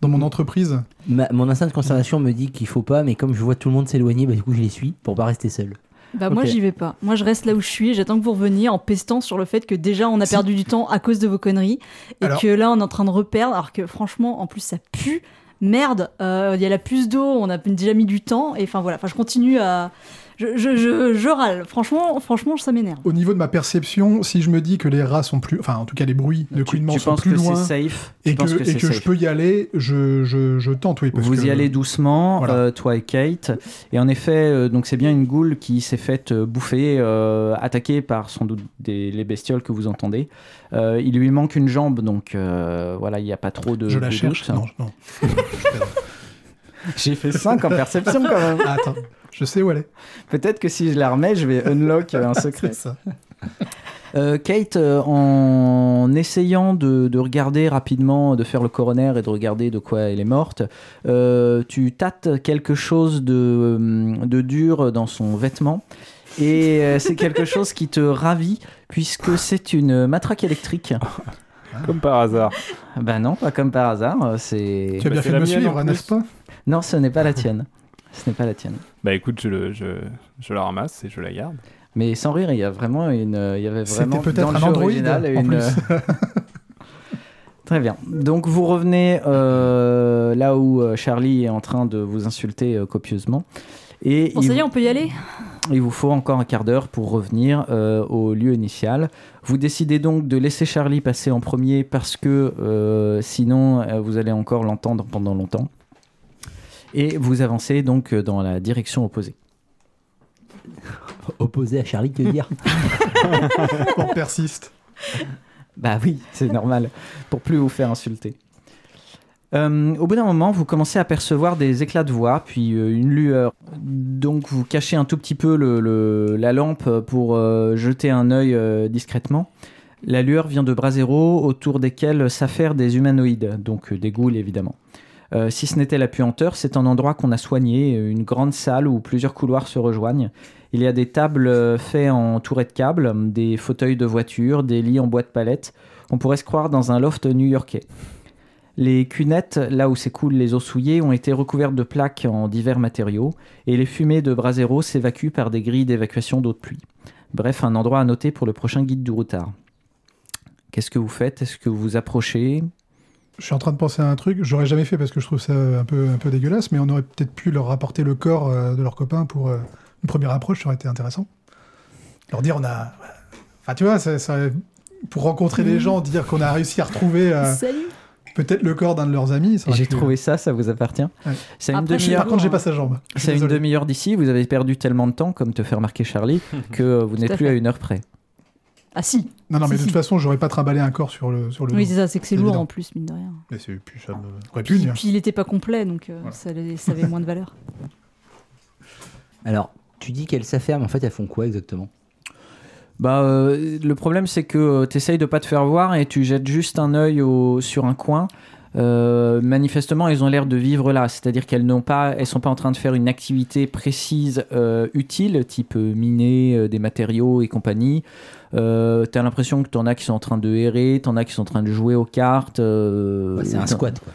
dans mon entreprise. Ma- mon instinct de conservation me dit qu'il faut pas, mais comme je vois tout le monde s'éloigner, bah, du coup je les suis pour pas rester seul. Bah moi j'y vais pas. Moi je reste là où je suis, j'attends que vous reveniez en pestant sur le fait que déjà on a Si. perdu du temps à cause de vos conneries et Alors- que là on est en train de reperdre alors que franchement en plus ça pue. Merde, euh, il y a la puce d'eau, on a déjà mis du temps et enfin voilà, enfin je continue à je, je, je, je râle. Franchement, franchement ça m'énerve. Au niveau de ma perception, si je me dis que les rats sont plus. Enfin, en tout cas, les bruits de couinement sont plus que c'est loin. safe? Et Tu que, penses et c'est que je peux y aller, je, je, je tente, oui. Parce Vous que- y allez doucement, Voilà. euh, toi et Kate. Et en effet, euh, donc c'est bien une goule qui s'est faite euh, bouffer, euh, attaquée par sans doute des, les bestioles que vous entendez. Euh, il lui manque une jambe, donc euh, voilà, il n'y a pas trop de. Je la de cherche. doute. Non, non. J'ai fait 5 en perception quand même. Attends, je sais où elle est. Peut-être que si je la remets, je vais unlock un secret. C'est ça. Euh, Kate, euh, en essayant de, de regarder rapidement, de faire le coroner et de regarder de quoi elle est morte, euh, tu tâtes quelque chose de, de dur dans son vêtement. Et c'est quelque chose qui te ravit, puisque c'est une matraque électrique. Comme par hasard. Ben non, pas comme par hasard. C'est... Tu as Bah, bien c'est fait de la me suivre, n'est-ce pas? Non, ce n'est pas la tienne. Ce n'est pas la tienne. Bah écoute, je, le- je, je la ramasse et je la garde. Mais sans rire, il y a vraiment une, il y avait vraiment C'était peut-être dans le un jeu Android original en une, plus. Très bien. Donc vous revenez euh, là où euh, Charlie est en train de vous insulter euh, copieusement. Et Bon il, ça y est, on peut y aller il vous faut encore un quart d'heure pour revenir euh, au lieu initial. Vous décidez donc de laisser Charlie passer en premier parce que euh, sinon euh, vous allez encore l'entendre pendant longtemps. Et vous avancez donc euh, dans la direction opposée. Opposé à Charlie, que dire On persiste. Bah oui, c'est normal, pour plus vous faire insulter. Euh, au bout d'un moment, vous commencez à percevoir des éclats de voix, puis euh, une lueur. Donc vous cachez un tout petit peu le- le- la lampe pour euh, jeter un œil euh, discrètement. La lueur vient de bras zéro autour desquels s'affairent des humanoïdes, donc des ghouls évidemment. Euh, si ce n'était la puanteur, c'est un endroit qu'on a soigné, une grande salle où plusieurs couloirs se rejoignent. Il y a des tables euh, faites en tourette câble, des fauteuils de voiture, des lits en bois de palette. On pourrait se croire dans un loft new-yorkais. Les cunettes, là où s'écoulent les eaux souillées, ont été recouvertes de plaques en divers matériaux, et les fumées de Brasero s'évacuent par des grilles d'évacuation d'eau de pluie. Bref, un endroit à noter pour le prochain guide du routard. Qu'est-ce que vous faites? Est-ce que vous vous approchez? Je suis en train de penser à un truc. J'aurais jamais fait parce que je trouve ça un peu, un peu dégueulasse, mais on aurait peut-être pu leur rapporter le corps euh, de leur copain pour euh, une première approche. Ça aurait été intéressant. Leur dire, on a. Enfin, tu vois, ça, ça- pour rencontrer des gens, dire qu'on a réussi à retrouver euh, peut-être le corps d'un de leurs amis. ça aurait J'ai trouvé ça, ça vous appartient Ouais. C'est une Après. Par contre, j'ai pas sa jambe. C'est une demi-heure d'ici, vous avez perdu tellement de temps, comme te fait remarquer Charlie, que vous n'êtes plus fait. à une heure près. Ah si Non, non, mais de Si, toute si. façon, j'aurais pas trimballé un corps sur le, sur le Oui c'est ça, c'est que c'est lourd évident. en plus, mine de rien. Mais c'est plus ça me- aurait pu Puis, puis il était pas complet, donc euh, Voilà. ça, avait moins de valeur. Alors, tu dis qu'elles s'affairent, mais en fait, elles font quoi exactement? Bah, euh, le problème, c'est que tu essayes de pas te faire voir et tu jettes juste un œil au- sur un coin. Euh, manifestement, elles ont l'air de vivre là, c'est-à-dire qu'elles n'ont pas, elles sont pas en train de faire une activité précise euh, utile, type euh, miner euh, des matériaux et compagnie. Euh, T'as l'impression que t'en as qui sont en train de errer, t'en as qui sont en train de jouer aux cartes. Ouais, C'est un squat, quoi.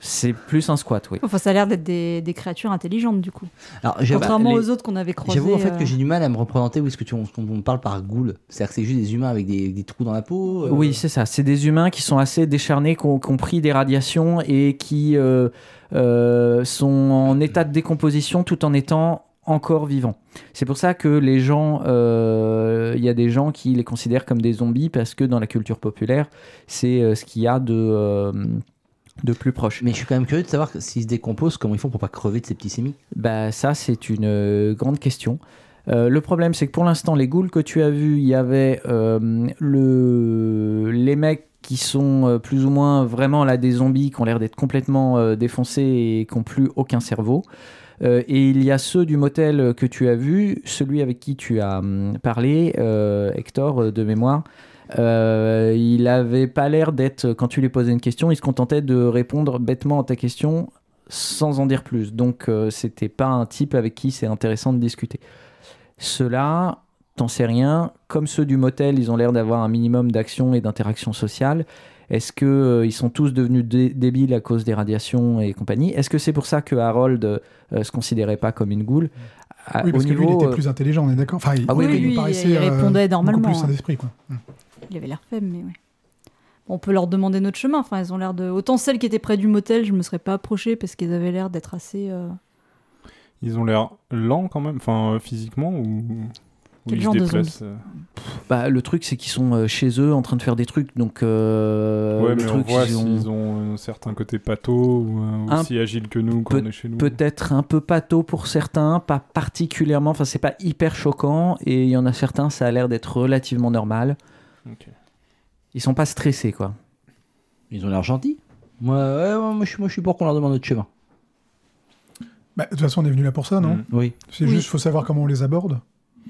C'est plus un squat, oui. Enfin, ça a l'air d'être des, des créatures intelligentes du coup. Alors, Contrairement les- aux autres qu'on avait croisés. J'avoue en fait euh, que j'ai du mal à me représenter où est-ce que tu on, on parle par ghoul. C'est-à-dire que c'est juste des humains avec des, des trous dans la peau. euh, Oui, c'est ça. C'est des humains qui sont assez décharnés, qui ont, qui ont pris des radiations et qui euh, euh, sont en état de décomposition tout en étant encore vivants. C'est pour ça que les gens, euh, il y a des gens qui les considèrent comme des zombies parce que dans la culture populaire, c'est euh, ce qu'il y a de, euh, de plus proche. Mais je suis quand même curieux de savoir s'ils se décomposent, comment ils font pour pas crever de septicémie. Bah ça c'est une euh, grande question. Euh, le problème c'est que pour l'instant les ghouls que tu as vus, il y avait euh, le... les mecs qui sont euh, plus ou moins vraiment là des zombies qui ont l'air d'être complètement défoncés et qui n'ont plus aucun cerveau. Et il y a ceux du motel que tu as vu, celui avec qui tu as hum, parlé, Hector de mémoire. Euh, il avait pas l'air d'être, quand tu lui posais une question, il se contentait de répondre bêtement à ta question sans en dire plus. Donc, euh, c'était pas un type avec qui c'est intéressant de discuter. Ceux-là, t'en sais rien. Comme ceux du motel, ils ont l'air d'avoir un minimum d'action et d'interaction sociale. Est-ce que euh, ils sont tous devenus dé- débiles à cause des radiations et compagnie? Est-ce que c'est pour ça que Harold euh, se considérait pas comme une goule? À- Oui, parce au que lui, il était euh, plus intelligent, on est d'accord. Enfin, il, Ah oui, oui, il lui, paraissait il euh, répondait normalement, Beaucoup plus hein. sain d'esprit, quoi. Il avait l'air faible, mais ouais. On peut leur demander notre chemin. Enfin, elles ont l'air de. Autant celles qui étaient près du motel, je me serais pas approchée parce qu'elles avaient l'air d'être assez. euh, Ils ont l'air lents quand même, enfin euh, physiquement ou. Quel ils genre se de déplacent, euh, bah, le truc, c'est qu'ils sont chez eux en train de faire des trucs. Donc, euh, Ouais, le mais truc, on voit ils ont s'ils ont un certain côté pato ou Un- aussi agile que nous quand on est chez nous. peut-être un peu pato pour certains, pas particulièrement. Enfin, c'est pas hyper choquant. Et il y en a certains, ça a l'air d'être relativement normal. Ok. Ils sont pas stressés, quoi. Ils ont l'air gentils. Moi, ouais, ouais, moi, je, suis- moi, je suis pour qu'on leur demande notre chemin. Bah, de toute façon, on est venu là pour ça, non Mm. Oui. C'est Oui. juste, faut savoir comment on les aborde.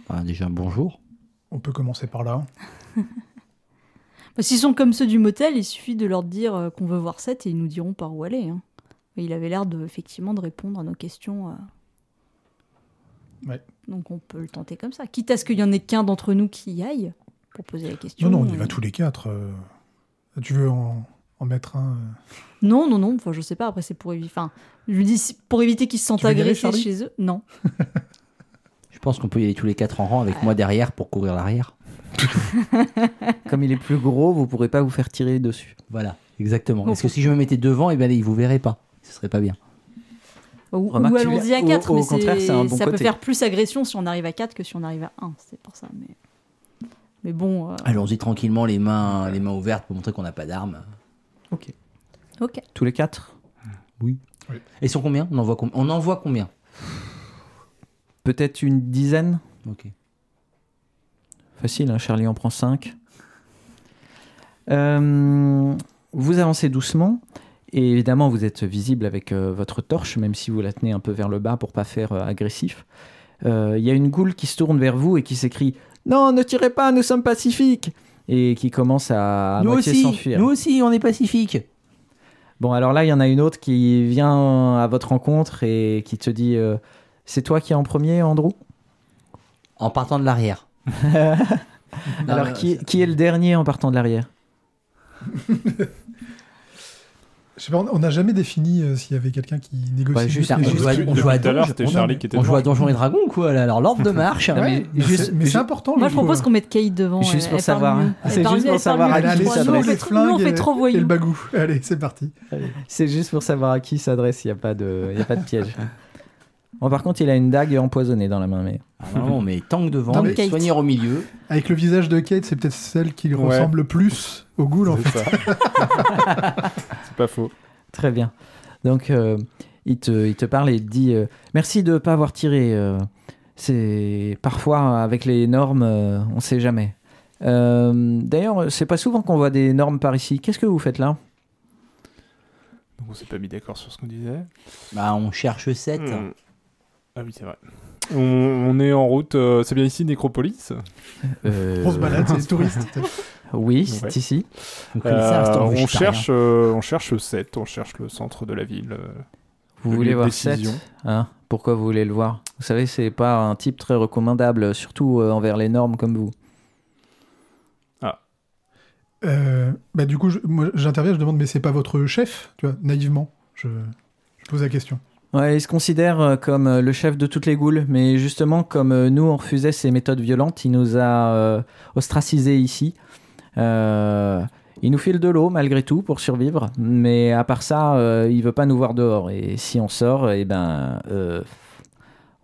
Bah, déjà, bonjour. On peut commencer par là. bah, S'ils sont comme ceux du motel, il suffit de leur dire euh, qu'on veut voir Seth et ils nous diront par où aller. hein. Et il avait l'air de, effectivement de répondre à nos questions. euh. Ouais. Donc on peut le tenter comme ça. Quitte à ce qu'il y en ait qu'un d'entre nous qui y aille pour poser la question. Non, non, on y va tous les quatre. euh. Tu veux en, en mettre un euh? Non, non, non. Enfin, je sais pas. Après, c'est pour éviter. Enfin, je lui dis si- pour éviter qu'ils se sentent agressés chez eux. Non. Je pense qu'on peut y aller tous les quatre en rang avec moi derrière pour couvrir l'arrière. Comme il est plus gros, vous pourrez pas vous faire tirer dessus. Voilà, exactement. Bon. Parce que si je me mettais devant, et ben, ils vous verraient pas. Ce serait pas bien. Ou, ou allons-y à au- 4, au mais contraire, c'est- c'est un bon ça peut faire plus agression si on arrive à 4 que si on arrive à 1. C'est pour ça. Mais, mais bon. euh, Allons-y tranquillement, les mains, les mains ouvertes pour montrer qu'on n'a pas d'armes. Ok. Ok. Tous les quatre Et ils sont combien? On en, voit com- on en voit combien? Peut-être une dizaine Ok. Facile, hein, Charlie en prend 5. vous avancez doucement. Et évidemment, vous êtes visible avec euh, votre torche, même si vous la tenez un peu vers le bas pour pas faire euh, agressif. Euh, Il y a une goule qui se tourne vers vous et qui s'écrie Non, ne tirez pas, nous sommes pacifiques Et qui commence à, à nous moitié s'enfuir. nous aussi, on est pacifique. Bon, alors là, il y en a une autre qui vient à votre rencontre et qui te dit euh, C'est toi qui es en premier, Andrew? En partant de l'arrière. Alors, qui est le dernier en partant de l'arrière? Je sais pas, on- n'a jamais défini euh, s'il y avait quelqu'un qui négocie. Bah, juste les on joue à, on joue Donjon- on- Charlie qui était On joue à devant. Donjons et Dragons, quoi. là. Alors, l'ordre de marche. Ouais, mais mais juste- c'est- mais c'est important. Moi, je propose qu'on mette Kate devant. Juste elle- pour elle savoir, C'est juste pour savoir à qui s'adresse. nous, on fait et- trop et le voyous. bagou. Allez, c'est parti. C'est juste pour savoir à qui s'adresse, il n'y a, pas de- y a pas de piège. Bon, par contre, il a une dague empoisonnée dans la main. Mais... Ah, non, mais tank devant, soigneurs au milieu. Avec le visage de Kate, c'est peut-être celle qui ressemble le plus au ghoul, en fait. pas faux. Très bien. Donc, euh, il, te, il te parle et il te dit euh, Merci de ne pas avoir tiré. euh, c'est Parfois, avec les normes, euh, on ne sait jamais. Euh, D'ailleurs, c'est pas souvent qu'on voit des normes par ici. Qu'est-ce que vous faites là? Donc on s'est pas mis d'accord sur ce qu'on disait. Bah, on cherche 7. Hmm. Ah oui, c'est vrai. On, on est en route. euh, c'est bien ici, Nécropolis Euh, Grosse balade, c'est les touristes. Oui, c'est Ouais. ici. Euh, restaurant on, cherche, euh, on cherche 7, on cherche le centre de la ville. euh, Vous le voulez voir Seth décision. hein? Pourquoi vous voulez le voir? Vous savez, c'est pas un type très recommandable, surtout euh, envers les normes comme vous. Euh, bah, du coup, j'interviens, je demande, mais c'est pas votre chef, tu vois, naïvement. Je, je pose la question. Ouais, il se considère euh, comme euh, le chef de toutes les goules, mais justement, comme euh, nous, on refusait ses méthodes violentes, il nous a euh, ostracisés ici. Euh, il nous file de l'eau, malgré tout, pour survivre, mais à part ça, euh, il veut pas nous voir dehors. Et si on sort, eh ben, euh,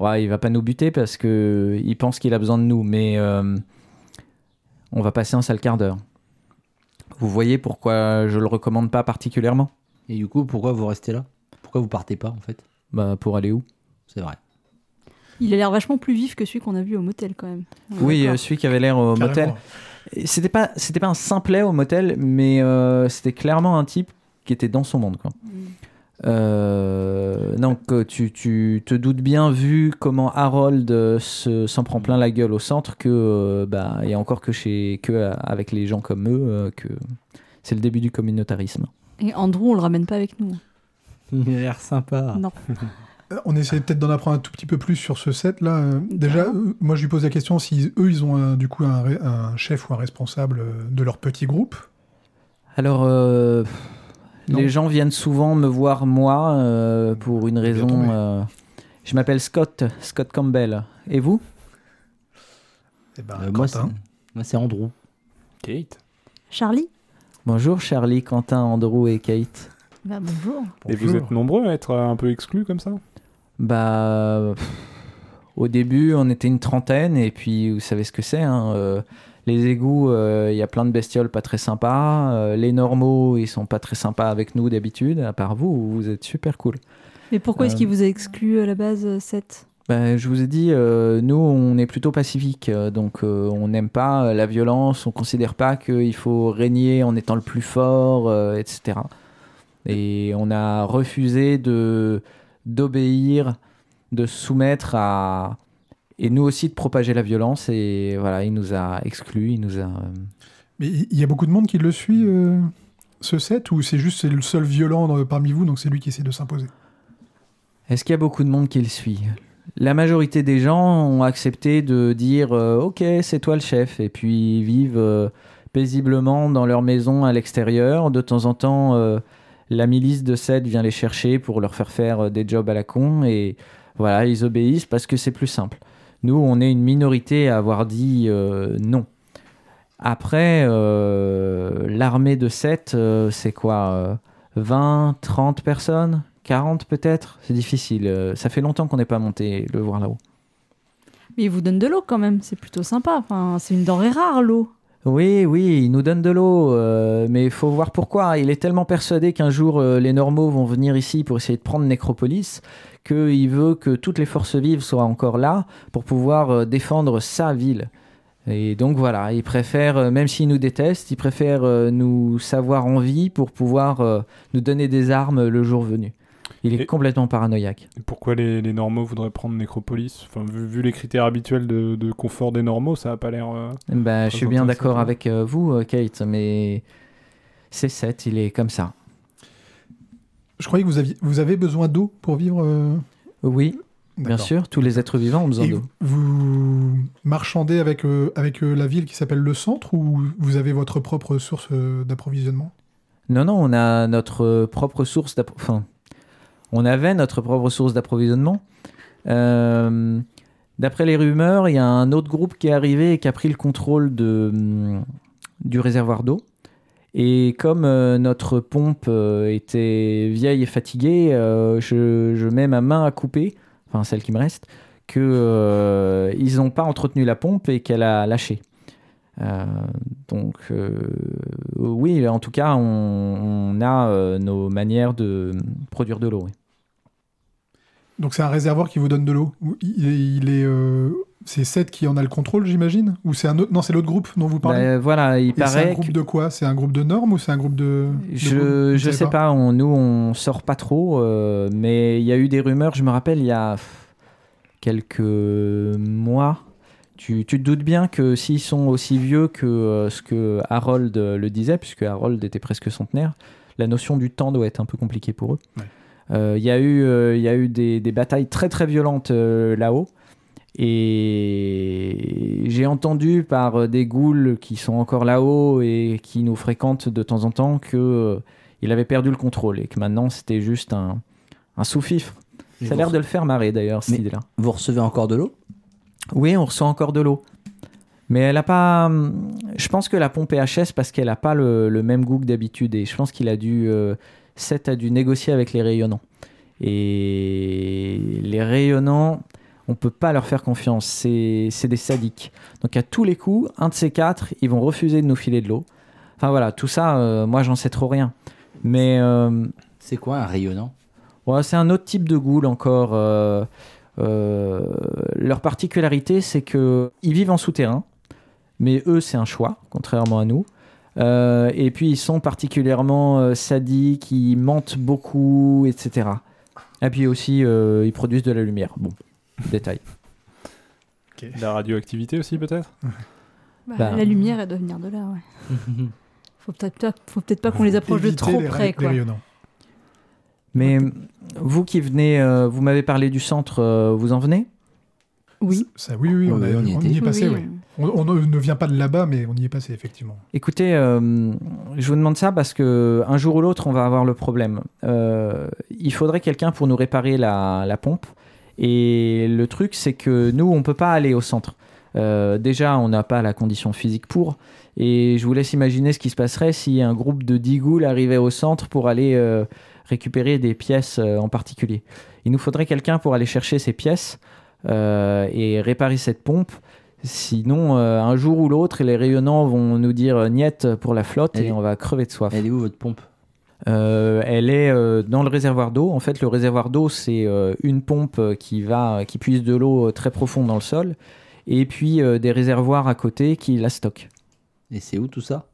ouais, il va pas nous buter parce que il pense qu'il a besoin de nous, mais euh, on va passer un sale quart d'heure. Vous voyez pourquoi je le recommande pas particulièrement? Et du coup, pourquoi vous restez là? Pourquoi vous partez pas, en fait? Bah, pour aller où? C'est vrai. Il a l'air vachement plus vif que celui qu'on a vu au motel quand même. On Oui, celui qui avait l'air au motel. Carrément. C'était pas, c'était pas un simplet au motel, mais euh, c'était clairement un type qui était dans son monde. Quoi. Mm. Euh, donc euh, tu, tu te doutes bien, vu comment Harold se- s'en prend plein la gueule au centre, que euh, bah, il y a encore que chez que avec les gens comme eux euh, que c'est le début du communautarisme. Et Andrew, on le ramène pas avec nous. Il a l'air sympa. Non. Euh, On essaie peut-être d'en apprendre un tout petit peu plus sur ce set là. Euh, Déjà, euh, moi je lui pose la question si eux ils ont un- du coup un, chef ou un responsable de leur petit groupe. Alors, euh, les gens viennent souvent me voir, moi, euh, pour une raison. euh, je m'appelle Scott, Scott Campbell. Et vous? Eh ben, Euh, moi, c'est Quentin. moi, c'est Andrew. Kate. Charlie? Bonjour Charlie, Quentin, Andrew et Kate. Bah bonjour. Et vous êtes nombreux à être un peu exclus comme ça Bah, pff, au début, on était une trentaine, et puis vous savez ce que c'est. hein, euh, les égouts, euh, il y a plein de bestioles pas très sympas. euh, les normaux, ils sont pas très sympas avec nous d'habitude. À part vous, vous êtes super cool. Mais pourquoi est-ce qu'il vous a exclu à la base, euh, Seth Bah, je vous ai dit, euh, nous, on est plutôt pacifique, euh, donc euh, on n'aime pas la violence, on considère pas qu'il faut régner en étant le plus fort, euh, etc. Et on a refusé de d'obéir, de se soumettre à et nous aussi de propager la violence. Et voilà, il nous a exclus, il nous a. euh, Mais il y a beaucoup de monde qui le suit euh, ce set ou c'est juste c'est le seul violent dans- parmi vous donc c'est lui qui essaie de s'imposer? Est-ce qu'il y a beaucoup de monde qui le suit? La majorité des gens ont accepté de dire euh, Ok, c'est toi le chef, et puis ils vivent euh, paisiblement dans leur maison à l'extérieur. De temps en temps, euh, la milice de Seth vient les chercher pour leur faire faire euh, des jobs à la con, et voilà, ils obéissent parce que c'est plus simple. Nous, on est une minorité à avoir dit euh, non. Après, euh, l'armée de Seth, euh, c'est quoi euh, 20, 30 personnes? 40 peut-être? C'est difficile. Ça fait longtemps qu'on n'est pas monté le voir là-haut. Mais il vous donne de l'eau quand même, c'est plutôt sympa. Enfin, c'est une denrée rare, l'eau. Oui, oui, il nous donne de l'eau, euh, mais il faut voir pourquoi. Il est tellement persuadé qu'un jour euh, les normaux vont venir ici pour essayer de prendre Nécropolis qu'il veut que toutes les forces vives soient encore là pour pouvoir euh, défendre sa ville. Et donc voilà, il préfère, même s'il nous déteste, il préfère nous savoir en vie pour pouvoir nous donner des armes le jour venu. Il est Et- complètement paranoïaque. Pourquoi les, les normaux voudraient prendre Nécropolis enfin, vu, vu les critères habituels de, de confort des normaux, ça a pas l'air. euh, Bah, je suis bien d'accord avec euh, vous, euh, Kate, mais c'est 7, il est comme ça. Je croyais que vous aviez vous avez besoin d'eau pour vivre. euh, Oui, bien sûr, tous les êtres vivants ont besoin d'eau. vous marchandez avec, euh, avec euh, la ville qui s'appelle le centre ou vous avez votre propre source euh, d'approvisionnement? Non, non, on a notre propre source d'appro- Enfin, on avait notre propre source d'approvisionnement. Euh, D'après les rumeurs, il y a un autre groupe qui est arrivé et qui a pris le contrôle hum, du réservoir d'eau. Et comme euh, notre pompe euh, était vieille et fatiguée, je, mets ma main à couper, enfin celle qui me reste, que euh, ils n'ont pas entretenu la pompe et qu'elle a lâché. Donc oui, en tout cas, on, a nos manières de produire de l'eau. Donc c'est un réservoir qui vous donne de l'eau. Il, est- euh, c'est Seth qui en a le contrôle, j'imagine? Ou c'est un autre Non, c'est l'autre groupe dont vous parlez? Bah, voilà, il Et c'est un groupe que- de quoi? C'est un groupe de normes ou c'est un groupe de. de Je, Vous je sais pas, on, nous on sort pas trop, euh, mais il y a eu des rumeurs, je me rappelle, il y a quelques mois. Tu, tu te doutes bien que s'ils sont aussi vieux que euh, ce que Harold le disait, puisque Harold était presque centenaire, la notion du temps doit être un peu compliquée pour eux. Ouais. Euh, Il y a eu, euh, y a eu des, des batailles très très violentes euh, là-haut. Et j'ai entendu par euh, des ghouls qui sont encore là-haut et qui nous fréquentent de temps en temps que euh, il avait perdu le contrôle et que maintenant c'était juste un, un sous-fifre. Ça a l'air de le faire marrer d'ailleurs, cette idée-là. Vous recevez encore de l'eau? Oui, on reçoit encore de l'eau. Mais elle a pas. hum, Je pense que la pompe EHS, parce qu'elle a pas le, le même goût que d'habitude. Et je pense qu'il a dû. euh, Seth a dû négocier avec les rayonnants. Et les rayonnants, on peut pas leur faire confiance. C'est des sadiques. Donc à tous les coups, un de ces quatre, ils vont refuser de nous filer de l'eau. Enfin voilà, tout ça, euh, moi j'en sais trop rien. Mais. euh, C'est quoi un rayonnant? Ouais, c'est un autre type de ghoul encore. euh, leur particularité, c'est que ils vivent en souterrain, mais eux, c'est un choix, contrairement à nous. Euh, et puis, ils sont particulièrement euh, sadiques, ils mentent beaucoup, etc. Et puis aussi, euh, ils produisent de la lumière. Bon, détail. La radioactivité aussi, peut-être Bah, Bah, la lumière, elle doit venir de là, ouais. Faut peut-être pas, faut peut-être pas qu'on les approche de trop les, près, les quoi. rayonnants. Mais vous qui venez, euh, vous m'avez parlé du centre, euh, vous en venez? Oui. Ça, oui, oui, on, a- on y on y est passé, Oui, oui. On, ne ne vient pas de là-bas, mais on y est passé, effectivement. Écoutez, euh, je vous demande ça parce que un jour ou l'autre, on va avoir le problème. Euh, il faudrait quelqu'un pour nous réparer la, pompe. Et le truc, c'est que nous, on peut pas aller au centre. Euh, déjà, on n'a pas la condition physique pour. Et je vous laisse imaginer ce qui se passerait si un groupe de 10 ghouls arrivait au centre pour aller récupérer des pièces en particulier. Il nous faudrait quelqu'un pour aller chercher ces pièces et réparer cette pompe. Sinon, euh, un jour ou l'autre, les rayonnants vont nous dire euh, niet pour la flotte Elle et est- on va crever de soif. Elle est où votre pompe? Euh, elle est euh, dans le réservoir d'eau. En fait, le réservoir d'eau, c'est une pompe qui va, qui puise de l'eau très profonde dans le sol, et puis des réservoirs à côté qui la stockent. Et c'est où tout ça?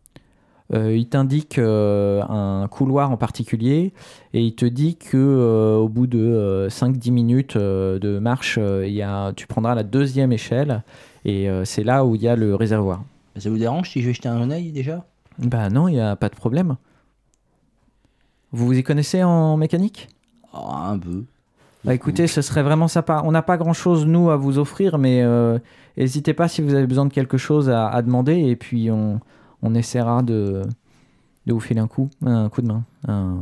Euh, il t'indique euh, un couloir en particulier, et il te dit que euh, au bout de euh, 5-10 minutes de marche, y a, tu prendras la deuxième échelle, et euh, c'est là où il y a le réservoir. Ça vous dérange si je vais jeter un œil déjà? Bah non, il n'y a pas de problème. Vous vous y connaissez en mécanique? Oh, Un peu. Bah écoutez, ce serait vraiment sympa. On n'a pas grand-chose, nous, à vous offrir, mais euh, n'hésitez pas si vous avez besoin de quelque chose à, à demander, et puis on, on essaiera de, de vous filer un coup, un coup de main, un-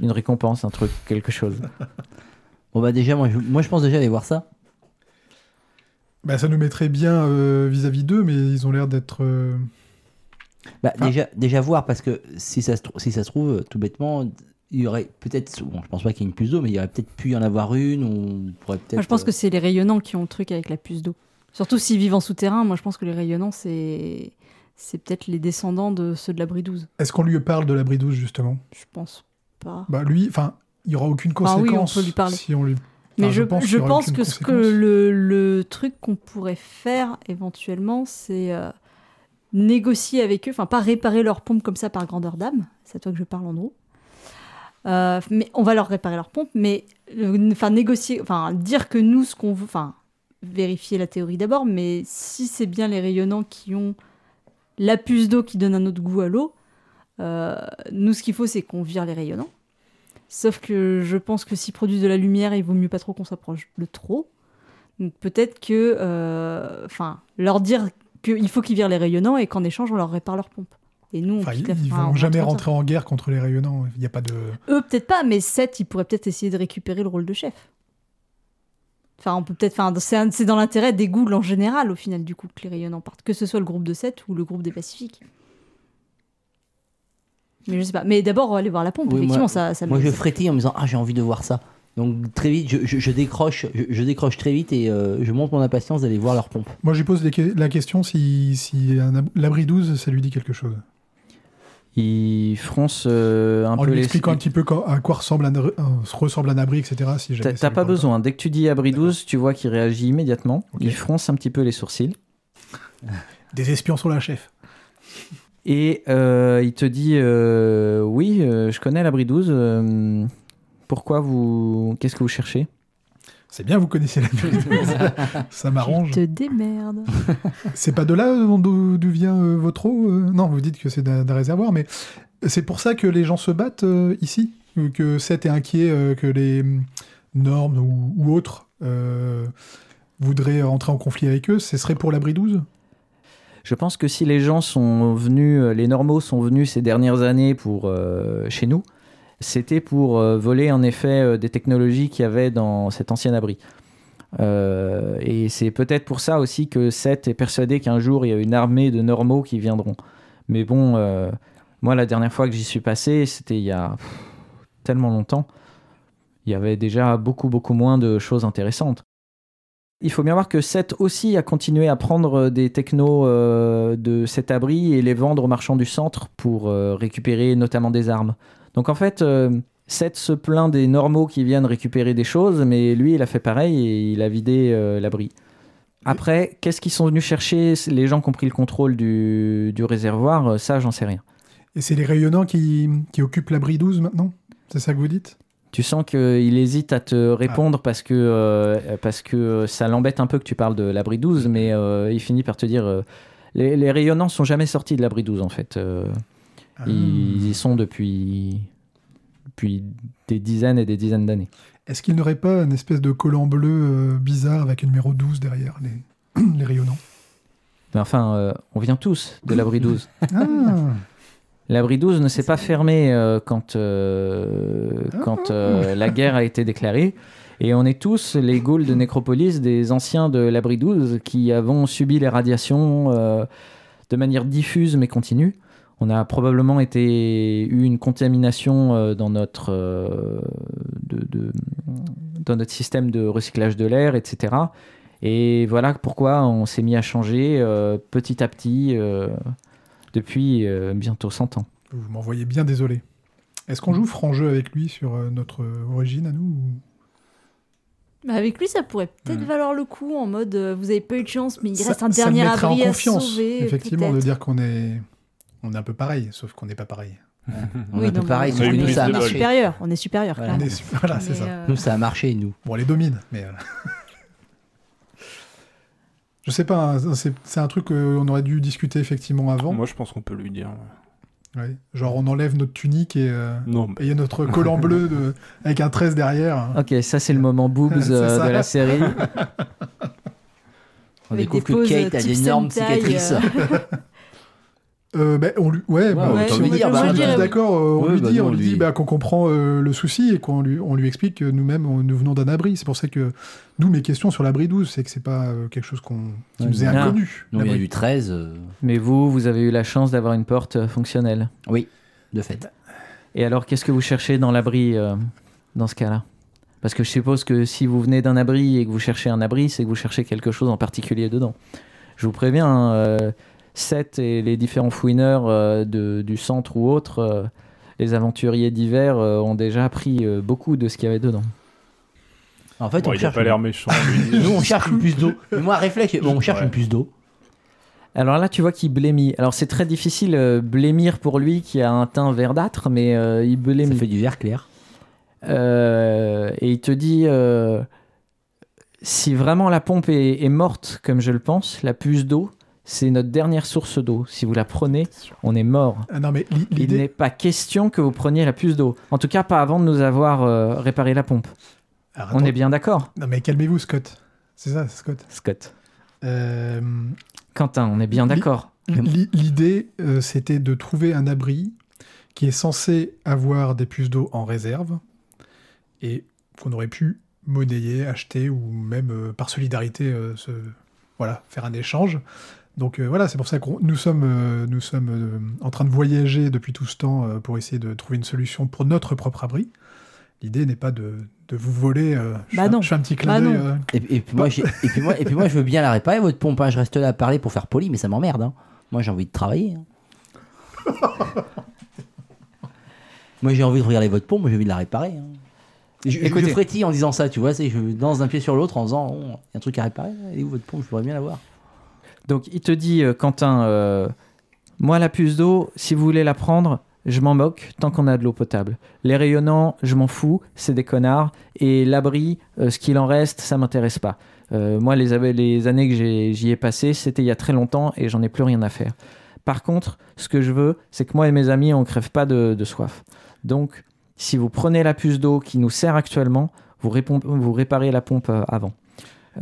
une récompense, un truc, quelque chose. Bon bah déjà, moi je, moi, je pense déjà aller voir ça. Bah, ça nous mettrait bien euh, vis-à-vis d'eux, mais ils ont l'air d'être. euh, Bah, Enfin- déjà, déjà voir, parce que si ça se, trou- si ça se trouve, tout bêtement, il y aurait peut-être, bon, je pense pas qu'il y ait une puce d'eau, mais il y aurait peut-être pu y en avoir une, ou on pourrait peut-être. Moi, je pense euh, que c'est les rayonnants qui ont le truc avec la puce d'eau. Surtout s'ils vivent en souterrain, moi je pense que les rayonnants, c'est c'est peut-être les descendants de ceux de l'abri 12. Est-ce qu'on lui parle de l'abri 12, justement? Je pense pas. Bah, lui, enfin, il n'y aura aucune Enfin, oui, on conséquence peut lui parler. si on lui. Mais Enfin, je, je pense je que ce que le, le truc qu'on pourrait faire éventuellement, c'est euh, négocier avec eux, enfin pas réparer leur pompe comme ça par grandeur d'âme, c'est à toi que je parle en gros. Euh, mais on va leur réparer leur pompe, mais euh, enfin négocier, enfin dire que nous ce qu'on veut, enfin vérifier la théorie d'abord, mais si c'est bien les rayonnants qui ont la puce d'eau qui donne un autre goût à l'eau, nous ce qu'il faut c'est qu'on vire les rayonnants. Sauf que je pense que s'ils produisent de la lumière, il vaut mieux pas trop qu'on s'approche de trop. Donc peut-être que, euh, enfin, leur dire qu'il faut qu'ils virent les rayonnants et qu'en échange on leur répare leur pompe. Et nous, on Enfin, ils ils vont jamais rentrer en guerre contre les rayonnants. Il n'y a pas de. Eux peut-être pas, mais Seth, il pourrait peut-être essayer de récupérer le rôle de chef. Enfin, on peut peut-être, enfin, c'est dans l'intérêt des ghouls en général au final du coup que les rayonnants partent, que ce soit le groupe de Seth ou le groupe des Pacifiques. Mais je sais pas. Mais d'abord, on va aller voir la pompe. Oui, Effectivement, moi- ça, ça. Moi me- je frétille en me disant, ah j'ai envie de voir ça. Donc très vite, je, je- je décroche, je, je décroche très vite et euh, je monte mon impatience d'aller voir leur pompe. Moi, je lui pose que- la question si, si l'abri 12, ça lui dit quelque chose. Il fronce euh, un En peu lui les... expliquant un petit peu quand- à quoi ressemble un, euh, ressemble un abri, etc. Si T'as pas besoin. Dès que tu dis abri 12, tu vois qu'il réagit immédiatement. Il fronce un petit peu les sourcils. Des espions sur la chef. Et euh, il te dit euh, Oui, euh, je connais l'abri 12. euh, pourquoi vous. Qu'est-ce que vous cherchez? C'est bien, vous connaissez l'abri 12. ça m'arrange. Tu te démerdes. C'est pas de là d'où vient euh, votre eau euh? Non, vous dites que c'est d'un réservoir, mais c'est pour ça que les gens se battent euh, ici? Que Seth est inquiet euh, que les hum, normes ou, ou autres euh, voudraient entrer en conflit avec eux? Ce serait pour l'abri 12 Je pense que si les gens sont venus, euh, les normaux sont venus ces dernières années euh, chez nous, c'était pour euh, voler en effet des technologies qu'il y avait dans cet ancien abri. Et c'est peut-être pour ça aussi que Seth est persuadé qu'un jour il y a une armée de normaux qui viendront. Mais bon, moi la dernière fois que j'y suis passé, c'était il y a tellement longtemps. Il y avait déjà beaucoup beaucoup moins de choses intéressantes. Il faut bien voir que Seth aussi a continué à prendre des technos euh, de cet abri et les vendre aux marchands du centre pour euh, récupérer notamment des armes. Donc en fait, euh, Seth se plaint des normaux qui viennent récupérer des choses, mais lui, il a fait pareil et il a vidé euh, l'abri. Après, qu'est-ce qu'ils sont venus chercher Les gens qui ont pris le contrôle du, réservoir, euh, ça, j'en sais rien. Et c'est les rayonnants qui, qui occupent l'abri 12 maintenant? C'est ça que vous dites? Tu sens qu'il hésite à te répondre parce, que, euh, parce que ça l'embête un peu que tu parles de l'abri 12, mais euh, il finit par te dire euh, les, les rayonnants sont jamais sortis de l'abri 12 en fait. Euh, Ah. Ils y sont depuis depuis des dizaines et des dizaines d'années. Est-ce qu'il n'y aurait pas une espèce de collant bleu bizarre avec un numéro 12 derrière les, les rayonnants? Mais enfin, euh, on vient tous de l'abri 12. Ah, L'abri 12 ne s'est pas fermé euh, quand, euh, quand euh, la guerre a été déclarée. Et on est tous les Gaules de Nécropolis, des anciens de l'abri 12, qui avons subi les radiations de manière diffuse mais continue. On a probablement été, eu une contamination dans, notre, de- de- dans notre système de recyclage de l'air, etc. Et voilà pourquoi on s'est mis à changer petit à petit depuis euh, bientôt 100 ans. vous m'envoyez bien désolé. Est-ce qu'on joue franc jeu avec lui sur euh, notre origine à nous ou- Bah, avec lui, ça pourrait peut-être valoir le coup en mode euh, vous avez pas eu de chance, mais il Ça- reste un ça dernier mettrait abri en à confiance, sauver. effectivement, de dire qu'on est, on est un peu pareil, sauf qu'on n'est pas pareil. On Oui, est un peu non, mais pareil, ça sauf que nous, ça a marché. supérieur, on est supérieur. Voilà. On clairement. est su- voilà, c'est ça. euh, Nous, ça a marché, nous. Bon, on les domine, mais. euh, Je sais pas, hein, c'est un truc qu'on aurait dû discuter effectivement avant. Moi, je pense qu'on peut lui dire. Ouais. Genre, on enlève notre tunique et euh, il y a notre collant bleu de- avec un 13 derrière. hein. Ok, ça c'est le moment boobs euh, de la série. On Avec découvre que Kate a d'énormes Sentai, cicatrices. euh. Ben, on lui... Ouais, bah, si on est bah, d'accord, euh, on oui. dit, on lui dit bah, qu'on comprend euh, le souci et qu'on lui, on lui explique que nous-mêmes, nous venons d'un abri. C'est pour ça que, nous, mes questions sur l'abri 12, c'est que c'est pas euh, quelque chose qu'on, qui Ouais, nous est non. inconnu. Nous, il y a l'abri. du 13, euh, Mais vous, vous avez eu la chance d'avoir une porte fonctionnelle. de fait. Et alors, qu'est-ce que vous cherchez dans l'abri euh, dans ce cas-là? Parce que je suppose que si vous venez d'un abri et que vous cherchez un abri, c'est que vous cherchez quelque chose en particulier dedans. Je vous préviens, hein, euh, Seth et les différents fouineurs euh, de- du centre ou autres, euh, les aventuriers d'hiver euh, ont déjà appris euh, beaucoup de ce qu'il y avait dedans. En fait, Bon, on il a cherche. pas l'air méchant. lui. Nous, on cherche une puce d'eau. Moi, réflexe, bon, on cherche Ouais. une puce d'eau. Alors là, tu vois qu'il blémit. Alors c'est très difficile euh, blémir pour lui qui a un teint verdâtre, mais euh, il Ça blémit. fait du vert clair. Euh, et il te dit euh, si vraiment la pompe est, est morte, comme je le pense, la puce d'eau, c'est notre dernière source d'eau. Si vous la prenez, on est mort. Ah, non, mais Il n'est pas question que vous preniez la puce d'eau. En tout cas, pas avant de nous avoir euh, réparé la pompe. Alors, On est bien d'accord, Non, mais calmez-vous, Scott. C'est ça, Scott. Scott. Euh, Quentin, on est bien d'accord. L'i- L'idée, euh, c'était de trouver un abri qui est censé avoir des puces d'eau en réserve et qu'on aurait pu monnayer, acheter ou même euh, par solidarité euh, se, voilà, faire un échange. Donc euh, voilà, c'est pour ça que nous sommes, euh, nous sommes euh, en train de voyager depuis tout ce temps euh, pour essayer de trouver une solution pour notre propre abri. L'idée n'est pas de, de vous voler. euh, je, Bah fais, non. je fais un petit clin Bah d'œil. non. euh, Et, et puis moi, j'ai- et, puis moi, et puis moi, je veux bien la réparer, votre pompe. hein. Je reste là à parler pour faire poli, mais ça m'emmerde. hein. Moi, j'ai envie de travailler. hein. moi, j'ai envie de regarder votre pompe, moi, j'ai envie de la réparer. hein. Je, je- Écoutez. je frétille en disant ça, tu vois. c'est- Je danse d'un pied sur l'autre en disant oh, il y a un truc à réparer. Elle est où votre pompe? Je voudrais bien la voir. Donc il te dit, euh, Quentin, euh, moi la puce d'eau, si vous voulez la prendre, je m'en moque tant qu'on a de l'eau potable. Les rayonnants, je m'en fous, c'est des connards. Et l'abri, euh, ce qu'il en reste, ça m'intéresse pas. Moi, les, années que j'y ai passées, c'était il y a très longtemps et j'en ai plus rien à faire. Par contre, ce que je veux, c'est que moi et mes amis, on crève pas de, soif. Donc, si vous prenez la puce d'eau qui nous sert actuellement, vous, vous réparez la pompe avant.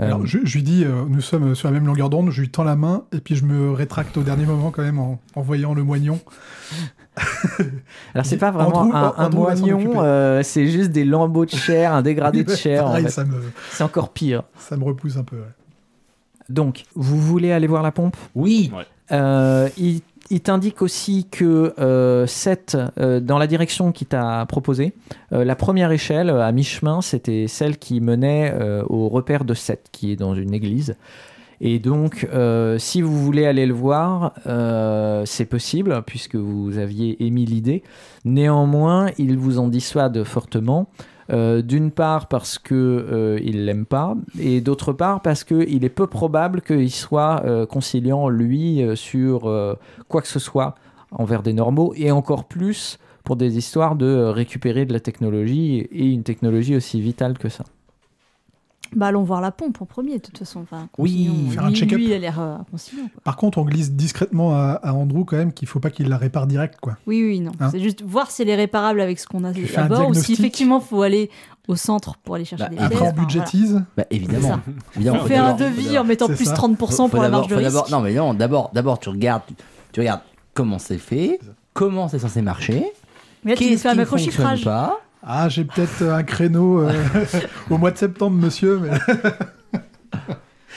Euh, Alors, je, je lui dis, euh, nous sommes sur la même longueur d'onde, je lui tends la main, et puis je me rétracte au dernier moment quand même en, en voyant le moignon. Alors c'est pas vraiment Andrew- un, moignon, euh, c'est juste des lambeaux de chair, un dégradé de chair. en fait. ça, me, C'est encore pire. ça me repousse un peu. ouais. Donc, vous voulez aller voir la pompe? Oui, Euh, Il, il t'indique aussi que euh, euh, dans la direction qu'il t'a proposée, euh, la première échelle à mi-chemin, c'était celle qui menait euh, au repère de Seth, qui est dans une église. Et donc, euh, si vous voulez aller le voir, euh, c'est possible, puisque vous aviez émis l'idée. Néanmoins, il vous en dissuade fortement. Euh, D'une part parce que euh, l'aime pas, et d'autre part parce que il est peu probable qu'il soit euh, conciliant lui euh, sur quoi que ce soit envers des normaux, et encore plus pour des histoires de récupérer de la technologie et une technologie aussi vitale que ça. Bah, allons voir la pompe en premier, de toute façon. Enfin, Oui, faire un lui, check-up. lui, il a l'air euh, conciliant. quoi. Par contre, on glisse discrètement à, à Andrew quand même qu'il faut pas qu'il la répare direct, quoi. Oui, oui, non. Hein c'est juste voir si elle est réparable avec ce qu'on a à bord ou si effectivement faut aller au centre pour aller chercher Bah, des après, on Enfin, voilà. budgétise. Bah, évidemment. On fait un devis en mettant plus ça. 30% faut pour la marge de risque. Non, mais non, d'abord, d'abord, tu regardes, tu regardes comment c'est fait, comment c'est censé marcher, Mais là, tu fais un qui ne fonctionne macro-chiffrage. Ah, j'ai peut-être un créneau euh, au mois de septembre, monsieur. Mais...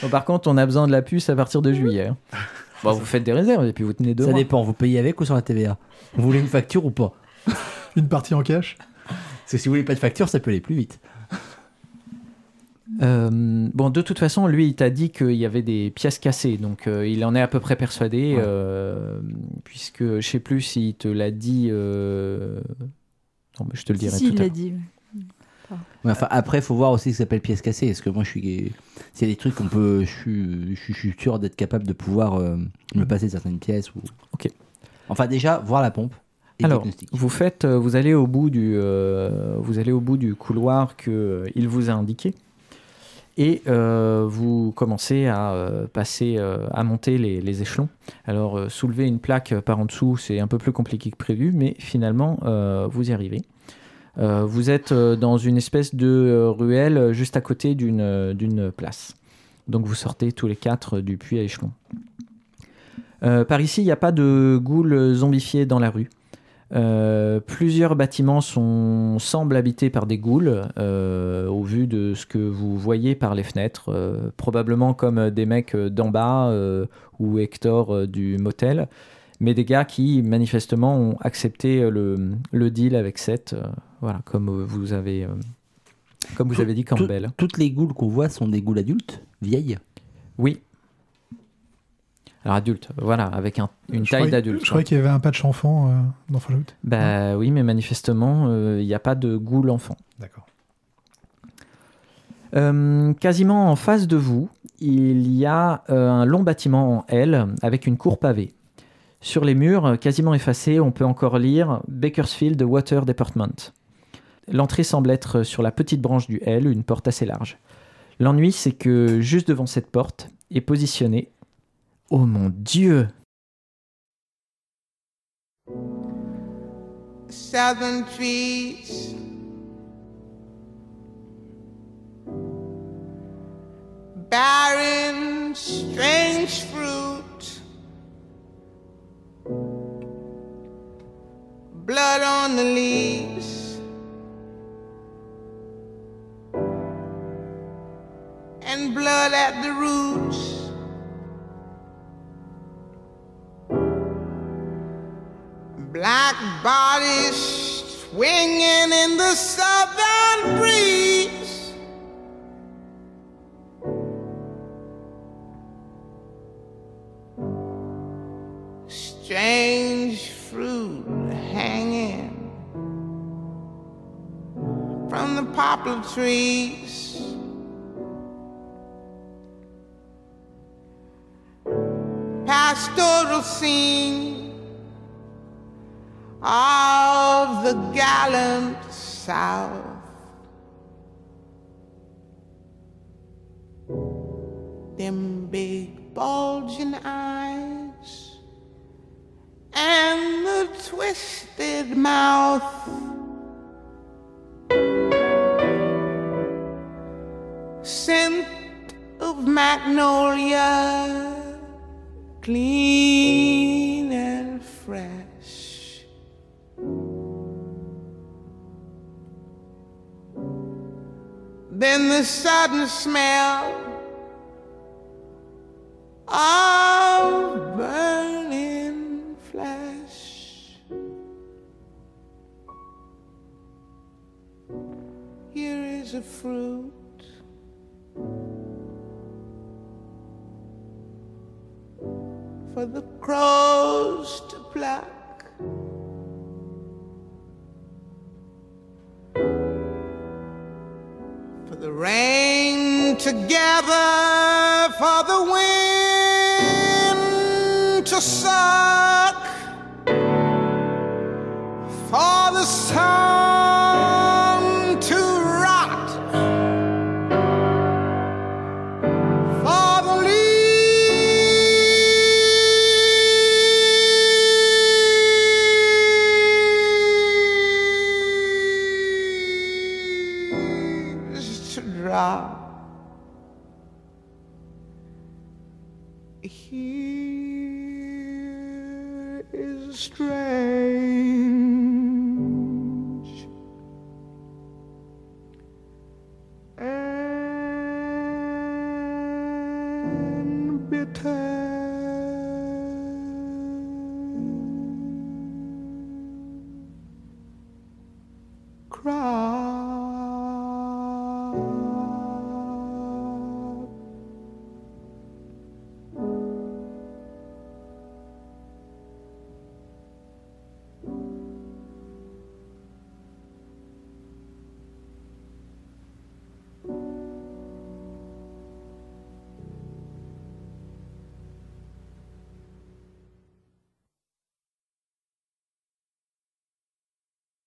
Bon, par contre, on a besoin de la puce à partir de juillet. hein. Bon, vous faites des réserves et puis vous tenez deux Ça mois. dépend, vous payez avec ou sur la TVA Vous voulez une facture ou pas? Une partie en cash. Parce que si vous voulez pas de facture, ça peut aller plus vite. Euh, bon, de toute façon, lui, il t'a dit qu'il y avait des pièces cassées, donc euh, il en est à peu près persuadé, Ouais. euh, puisque je sais plus s'il te l'a dit. Non, mais je te le Si, dirai si, tout il à l'heure. dit. Ouais, enfin, après, faut voir aussi ce qui s'appelle pièce cassée. Est-ce que moi, je suis. A des trucs qu'on peut. Je suis, je sûr d'être capable de pouvoir euh, me passer certaines pièces. Ou... Ok. Enfin, déjà, voir la pompe. Et Alors, vous faites, euh, vous allez au bout du, euh, vous allez au bout du couloir que il vous a indiqué, et euh, vous commencez à euh, passer, euh, à monter les, échelons. Alors, soulever une plaque par en dessous, c'est un peu plus compliqué que prévu, mais finalement, vous y arrivez. Vous êtes dans une espèce de ruelle juste à côté d'une place. Donc, vous sortez tous les quatre du puits à échelon. Par ici, il n'y a pas de ghouls zombifiés dans la rue. Euh, plusieurs bâtiments sont, semblent habités par des ghouls, euh, au vu de ce que vous voyez par les fenêtres, euh, probablement comme des mecs d'en bas ou Hector du motel, mais des gars qui manifestement ont accepté le, le deal avec Seth, voilà, comme vous avez, comme vous Tout- avez dit Campbell. Toutes les goules qu'on voit sont des goules adultes, vieilles? Oui. Alors adulte, voilà, avec un- une Je taille d'adulte. Je croyais qu'il y avait un patch enfant euh, dans Fallout. Bah oui, mais manifestement, euh, il n'y a pas de goule enfant. D'accord. Euh, quasiment en face de vous, il y a euh, un long bâtiment en L avec une cour pavée. Sur les murs, quasiment effacés, on peut encore lire Bakersfield Water Department. L'entrée semble être sur la petite branche du L, une porte assez large. L'ennui, c'est que juste devant cette porte est positionné. Oh mon dieu southern trees. Barren, strange fruit. Blood on the leaves. And blood at the roots. Black bodies swinging in the southern breeze. Strange fruit hanging from the poplar trees. Pastoral scene of the gallant South. Them big bulging eyes and the twisted mouth. Scent of magnolia, clean and fresh. Then the sudden smell of burning flesh. Here is a fruit. For the crows to pluck. Gather for the wind to sigh.